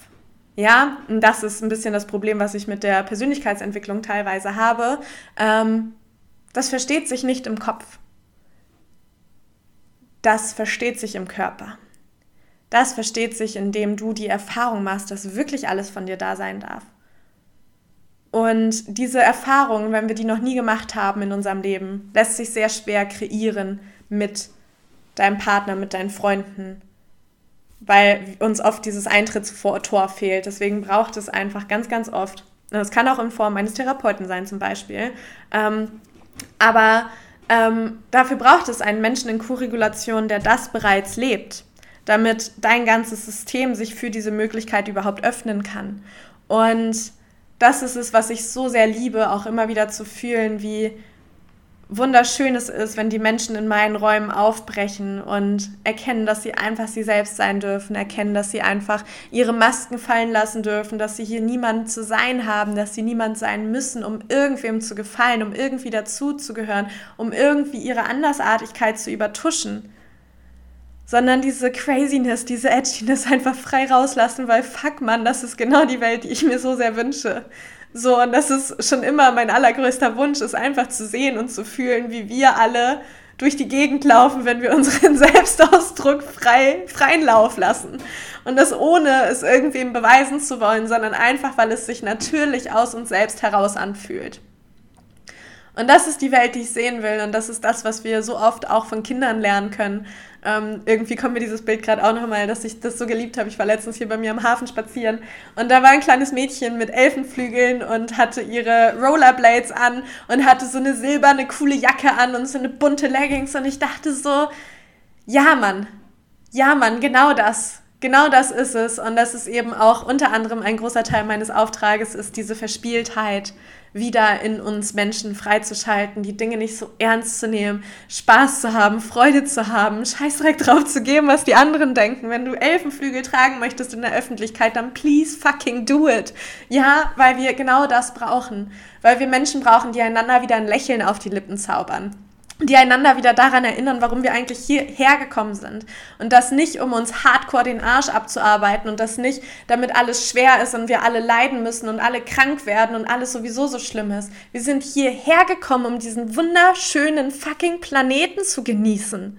Ja, und das ist ein bisschen das Problem, was ich mit der Persönlichkeitsentwicklung teilweise habe. Ähm, das versteht sich nicht im Kopf. Das versteht sich im Körper. Das versteht sich, indem du die Erfahrung machst, dass wirklich alles von dir da sein darf. Und diese Erfahrung, wenn wir die noch nie gemacht haben in unserem Leben, lässt sich sehr schwer kreieren mit deinem Partner, mit deinen Freunden, weil uns oft dieses Eintrittstor fehlt. Deswegen braucht es einfach ganz, ganz oft. Das kann auch in Form eines Therapeuten sein zum Beispiel. Ähm, aber ähm, dafür braucht es einen Menschen in Koregulation, der das bereits lebt, damit dein ganzes System sich für diese Möglichkeit überhaupt öffnen kann. Und das ist es, was ich so sehr liebe, auch immer wieder zu fühlen, wie wunderschön es ist, wenn die Menschen in meinen Räumen aufbrechen und erkennen, dass sie einfach sie selbst sein dürfen, erkennen, dass sie einfach ihre Masken fallen lassen dürfen, dass sie hier niemand zu sein haben, dass sie niemand sein müssen, um irgendwem zu gefallen, um irgendwie dazuzugehören, um irgendwie ihre Andersartigkeit zu übertuschen. Sondern diese Craziness, diese Edginess einfach frei rauslassen, weil fuck man, das ist genau die Welt, die ich mir so sehr wünsche. So, und das ist schon immer mein allergrößter Wunsch, ist einfach zu sehen und zu fühlen, wie wir alle durch die Gegend laufen, wenn wir unseren *laughs* Selbstausdruck frei, freien Lauf lassen. Und das ohne es irgendwem beweisen zu wollen, sondern einfach, weil es sich natürlich aus uns selbst heraus anfühlt. Und das ist die Welt, die ich sehen will. Und das ist das, was wir so oft auch von Kindern lernen können. Ähm, irgendwie kommt mir dieses Bild gerade auch nochmal, dass ich das so geliebt habe. Ich war letztens hier bei mir am Hafen spazieren und da war ein kleines Mädchen mit Elfenflügeln und hatte ihre Rollerblades an und hatte so eine silberne, coole Jacke an und so eine bunte Leggings. Und ich dachte so, ja, Mann, ja, Mann, genau das. Genau das ist es. Und das ist eben auch unter anderem ein großer Teil meines Auftrages, ist diese Verspieltheit wieder in uns Menschen freizuschalten, die Dinge nicht so ernst zu nehmen, Spaß zu haben, Freude zu haben, Scheißdreck *laughs* drauf zu geben, was die anderen denken. Wenn du Elfenflügel tragen möchtest in der Öffentlichkeit, dann please fucking do it. Ja, weil wir genau das brauchen. Weil wir Menschen brauchen, die einander wieder ein Lächeln auf die Lippen zaubern die einander wieder daran erinnern, warum wir eigentlich hierher gekommen sind. Und das nicht, um uns hardcore den Arsch abzuarbeiten und das nicht, damit alles schwer ist und wir alle leiden müssen und alle krank werden und alles sowieso so schlimm ist. Wir sind hierher gekommen, um diesen wunderschönen fucking Planeten zu genießen.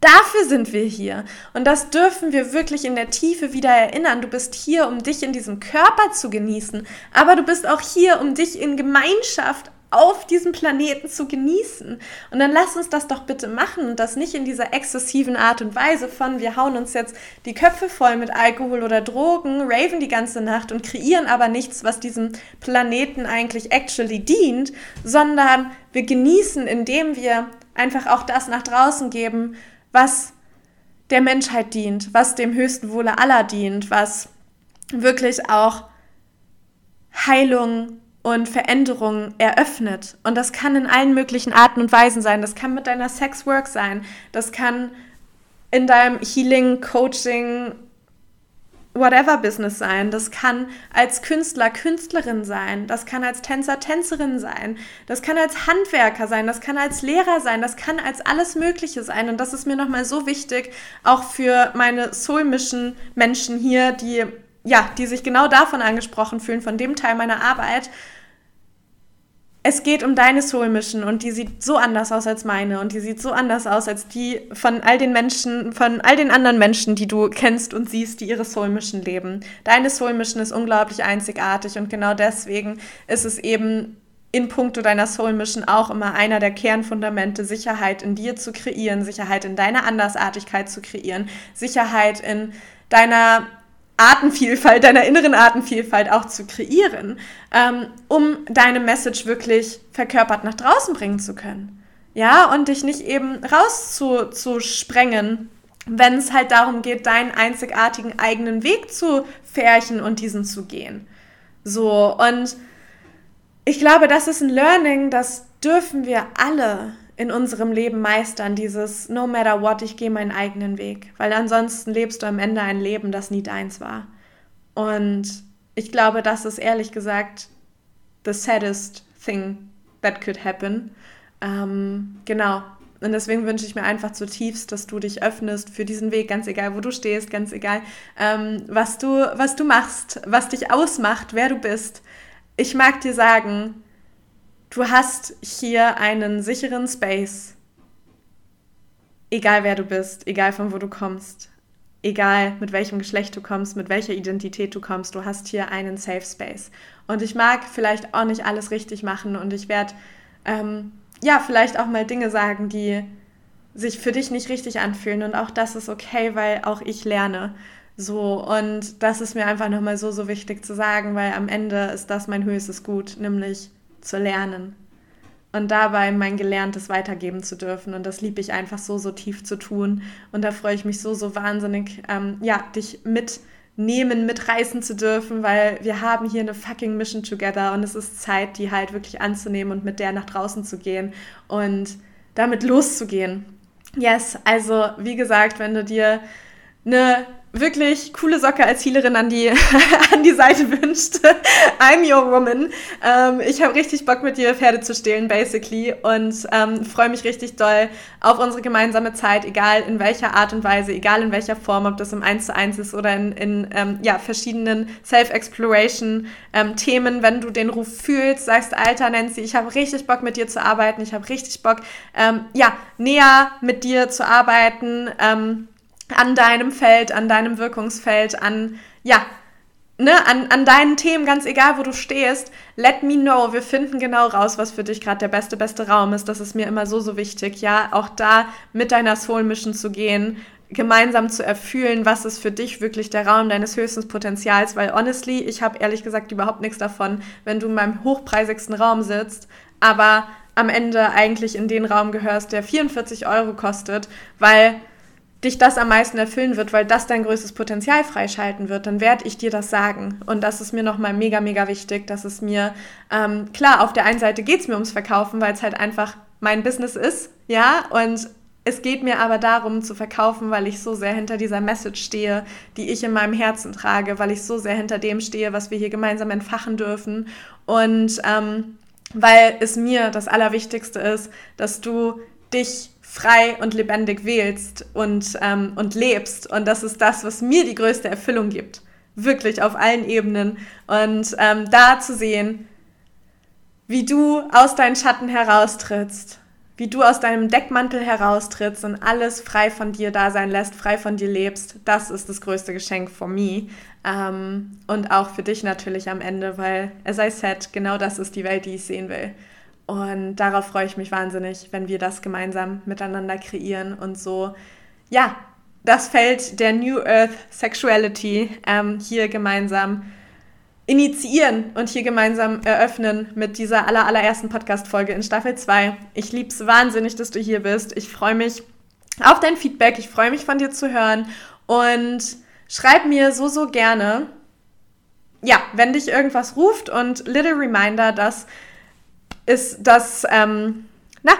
Dafür sind wir hier. Und das dürfen wir wirklich in der Tiefe wieder erinnern. Du bist hier, um dich in diesem Körper zu genießen, aber du bist auch hier, um dich in Gemeinschaft auf diesem Planeten zu genießen. Und dann lass uns das doch bitte machen und das nicht in dieser exzessiven Art und Weise von, wir hauen uns jetzt die Köpfe voll mit Alkohol oder Drogen, raven die ganze Nacht und kreieren aber nichts, was diesem Planeten eigentlich actually dient, sondern wir genießen, indem wir einfach auch das nach draußen geben, was der Menschheit dient, was dem höchsten Wohle aller dient, was wirklich auch Heilung und Veränderung eröffnet. Und das kann in allen möglichen Arten und Weisen sein. Das kann mit deiner Sexwork sein. Das kann in deinem Healing, Coaching, whatever Business sein. Das kann als Künstler, Künstlerin sein. Das kann als Tänzer, Tänzerin sein. Das kann als Handwerker sein. Das kann als Lehrer sein. Das kann als alles Mögliche sein. Und das ist mir nochmal so wichtig, auch für meine Soul Mission Menschen hier, die ja, die sich genau davon angesprochen fühlen, von dem Teil meiner Arbeit, es geht um deine Soul Mission und die sieht so anders aus als meine und die sieht so anders aus als die von all den Menschen, von all den anderen Menschen, die du kennst und siehst, die ihre Soul Mission leben. Deine Soul Mission ist unglaublich einzigartig und genau deswegen ist es eben in puncto deiner Soul Mission auch immer einer der Kernfundamente, Sicherheit in dir zu kreieren, Sicherheit in deiner Andersartigkeit zu kreieren, Sicherheit in deiner Artenvielfalt, deiner inneren Artenvielfalt auch zu kreieren, ähm, um deine Message wirklich verkörpert nach draußen bringen zu können. Ja, und dich nicht eben rauszusprengen, wenn es halt darum geht, deinen einzigartigen eigenen Weg zu färchen und diesen zu gehen. So, und ich glaube, das ist ein Learning, das dürfen wir alle in unserem Leben meistern, dieses No matter what, ich gehe meinen eigenen Weg. Weil ansonsten lebst du am Ende ein Leben, das nie deins war. Und ich glaube, das ist ehrlich gesagt the saddest thing that could happen. Ähm, genau. Und deswegen wünsche ich mir einfach zutiefst, dass du dich öffnest für diesen Weg, ganz egal, wo du stehst, ganz egal, ähm, was, du, was du machst, was dich ausmacht, wer du bist. Ich mag dir sagen, Du hast hier einen sicheren Space. Egal wer du bist, egal von wo du kommst, egal mit welchem Geschlecht du kommst, mit welcher Identität du kommst, du hast hier einen Safe Space. Und ich mag vielleicht auch nicht alles richtig machen und ich werde ähm, ja vielleicht auch mal Dinge sagen, die sich für dich nicht richtig anfühlen und auch das ist okay, weil auch ich lerne. So, und das ist mir einfach nochmal so, so wichtig zu sagen, weil am Ende ist das mein höchstes Gut, nämlich zu lernen und dabei mein Gelerntes weitergeben zu dürfen. Und das liebe ich einfach so, so tief zu tun. Und da freue ich mich so, so wahnsinnig, ähm, ja, dich mitnehmen, mitreißen zu dürfen, weil wir haben hier eine fucking Mission together und es ist Zeit, die halt wirklich anzunehmen und mit der nach draußen zu gehen und damit loszugehen. Yes, also wie gesagt, wenn du dir eine wirklich coole Socke als Healerin an die, *laughs* an die Seite wünscht. *laughs* I'm your woman. Ähm, ich habe richtig Bock mit dir Pferde zu stehlen, basically. Und ähm, freue mich richtig doll auf unsere gemeinsame Zeit, egal in welcher Art und Weise, egal in welcher Form, ob das im 1 zu 1 ist oder in, in ähm, ja, verschiedenen Self-Exploration-Themen. Ähm, Wenn du den Ruf fühlst, sagst, Alter Nancy, ich habe richtig Bock mit dir zu arbeiten, ich habe richtig Bock, ähm, ja, näher mit dir zu arbeiten. An deinem Feld, an deinem Wirkungsfeld, an, ja, ne, an, an deinen Themen, ganz egal, wo du stehst, let me know. Wir finden genau raus, was für dich gerade der beste, beste Raum ist. Das ist mir immer so, so wichtig, ja. Auch da mit deiner Soul Mission zu gehen, gemeinsam zu erfühlen, was ist für dich wirklich der Raum deines höchsten Potenzials, weil honestly, ich habe ehrlich gesagt überhaupt nichts davon, wenn du in meinem hochpreisigsten Raum sitzt, aber am Ende eigentlich in den Raum gehörst, der 44 Euro kostet, weil dich das am meisten erfüllen wird, weil das dein größtes Potenzial freischalten wird, dann werde ich dir das sagen. Und das ist mir nochmal mega, mega wichtig, dass es mir, ähm, klar, auf der einen Seite geht es mir ums Verkaufen, weil es halt einfach mein Business ist, ja, und es geht mir aber darum zu verkaufen, weil ich so sehr hinter dieser Message stehe, die ich in meinem Herzen trage, weil ich so sehr hinter dem stehe, was wir hier gemeinsam entfachen dürfen. Und ähm, weil es mir das Allerwichtigste ist, dass du dich frei und lebendig wählst und, ähm, und lebst. Und das ist das, was mir die größte Erfüllung gibt. Wirklich auf allen Ebenen. Und ähm, da zu sehen, wie du aus deinen Schatten heraustrittst, wie du aus deinem Deckmantel heraustrittst und alles frei von dir da sein lässt, frei von dir lebst, das ist das größte Geschenk for me. Ähm, und auch für dich natürlich am Ende, weil, as I said, genau das ist die Welt, die ich sehen will. Und darauf freue ich mich wahnsinnig, wenn wir das gemeinsam miteinander kreieren und so, ja, das Feld der New Earth Sexuality ähm, hier gemeinsam initiieren und hier gemeinsam eröffnen mit dieser aller, allerersten Podcast-Folge in Staffel 2. Ich liebe es wahnsinnig, dass du hier bist. Ich freue mich auf dein Feedback. Ich freue mich von dir zu hören und schreib mir so, so gerne, ja, wenn dich irgendwas ruft und little reminder, dass ist, dass, ähm, na,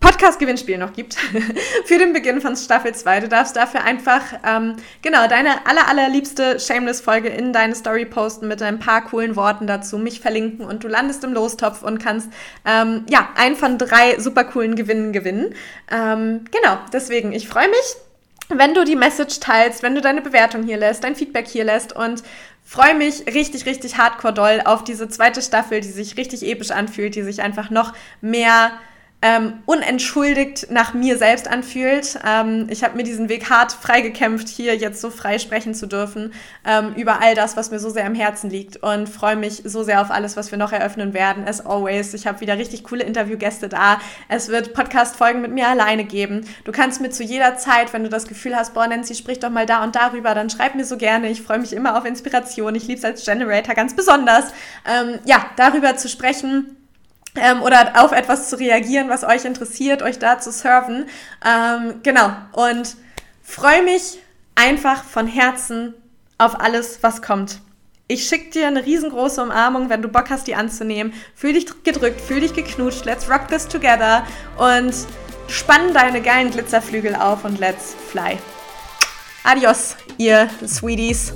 Podcast-Gewinnspiel noch gibt *laughs* für den Beginn von Staffel 2. Du darfst dafür einfach, ähm, genau, deine aller, allerliebste Shameless-Folge in deine Story posten mit ein paar coolen Worten dazu, mich verlinken und du landest im Lostopf und kannst, ähm, ja, einen von drei super coolen Gewinnen gewinnen. Ähm, genau, deswegen, ich freue mich wenn du die Message teilst, wenn du deine Bewertung hier lässt, dein Feedback hier lässt und freue mich richtig, richtig hardcore doll auf diese zweite Staffel, die sich richtig episch anfühlt, die sich einfach noch mehr ähm, unentschuldigt nach mir selbst anfühlt. Ähm, ich habe mir diesen Weg hart freigekämpft, hier jetzt so frei sprechen zu dürfen ähm, über all das, was mir so sehr am Herzen liegt und freue mich so sehr auf alles, was wir noch eröffnen werden. As always, ich habe wieder richtig coole Interviewgäste da. Es wird Podcast-Folgen mit mir alleine geben. Du kannst mir zu jeder Zeit, wenn du das Gefühl hast, boah, Nancy, sprich doch mal da und darüber, dann schreib mir so gerne. Ich freue mich immer auf Inspiration. Ich liebe es als Generator ganz besonders. Ähm, ja, darüber zu sprechen ähm, oder auf etwas zu reagieren, was euch interessiert, euch da zu serven. Ähm, genau. Und freue mich einfach von Herzen auf alles, was kommt. Ich schicke dir eine riesengroße Umarmung, wenn du Bock hast, die anzunehmen. Fühl dich gedrückt, fühl dich geknutscht. Let's rock this together. Und spann deine geilen Glitzerflügel auf und let's fly. Adios, ihr Sweeties.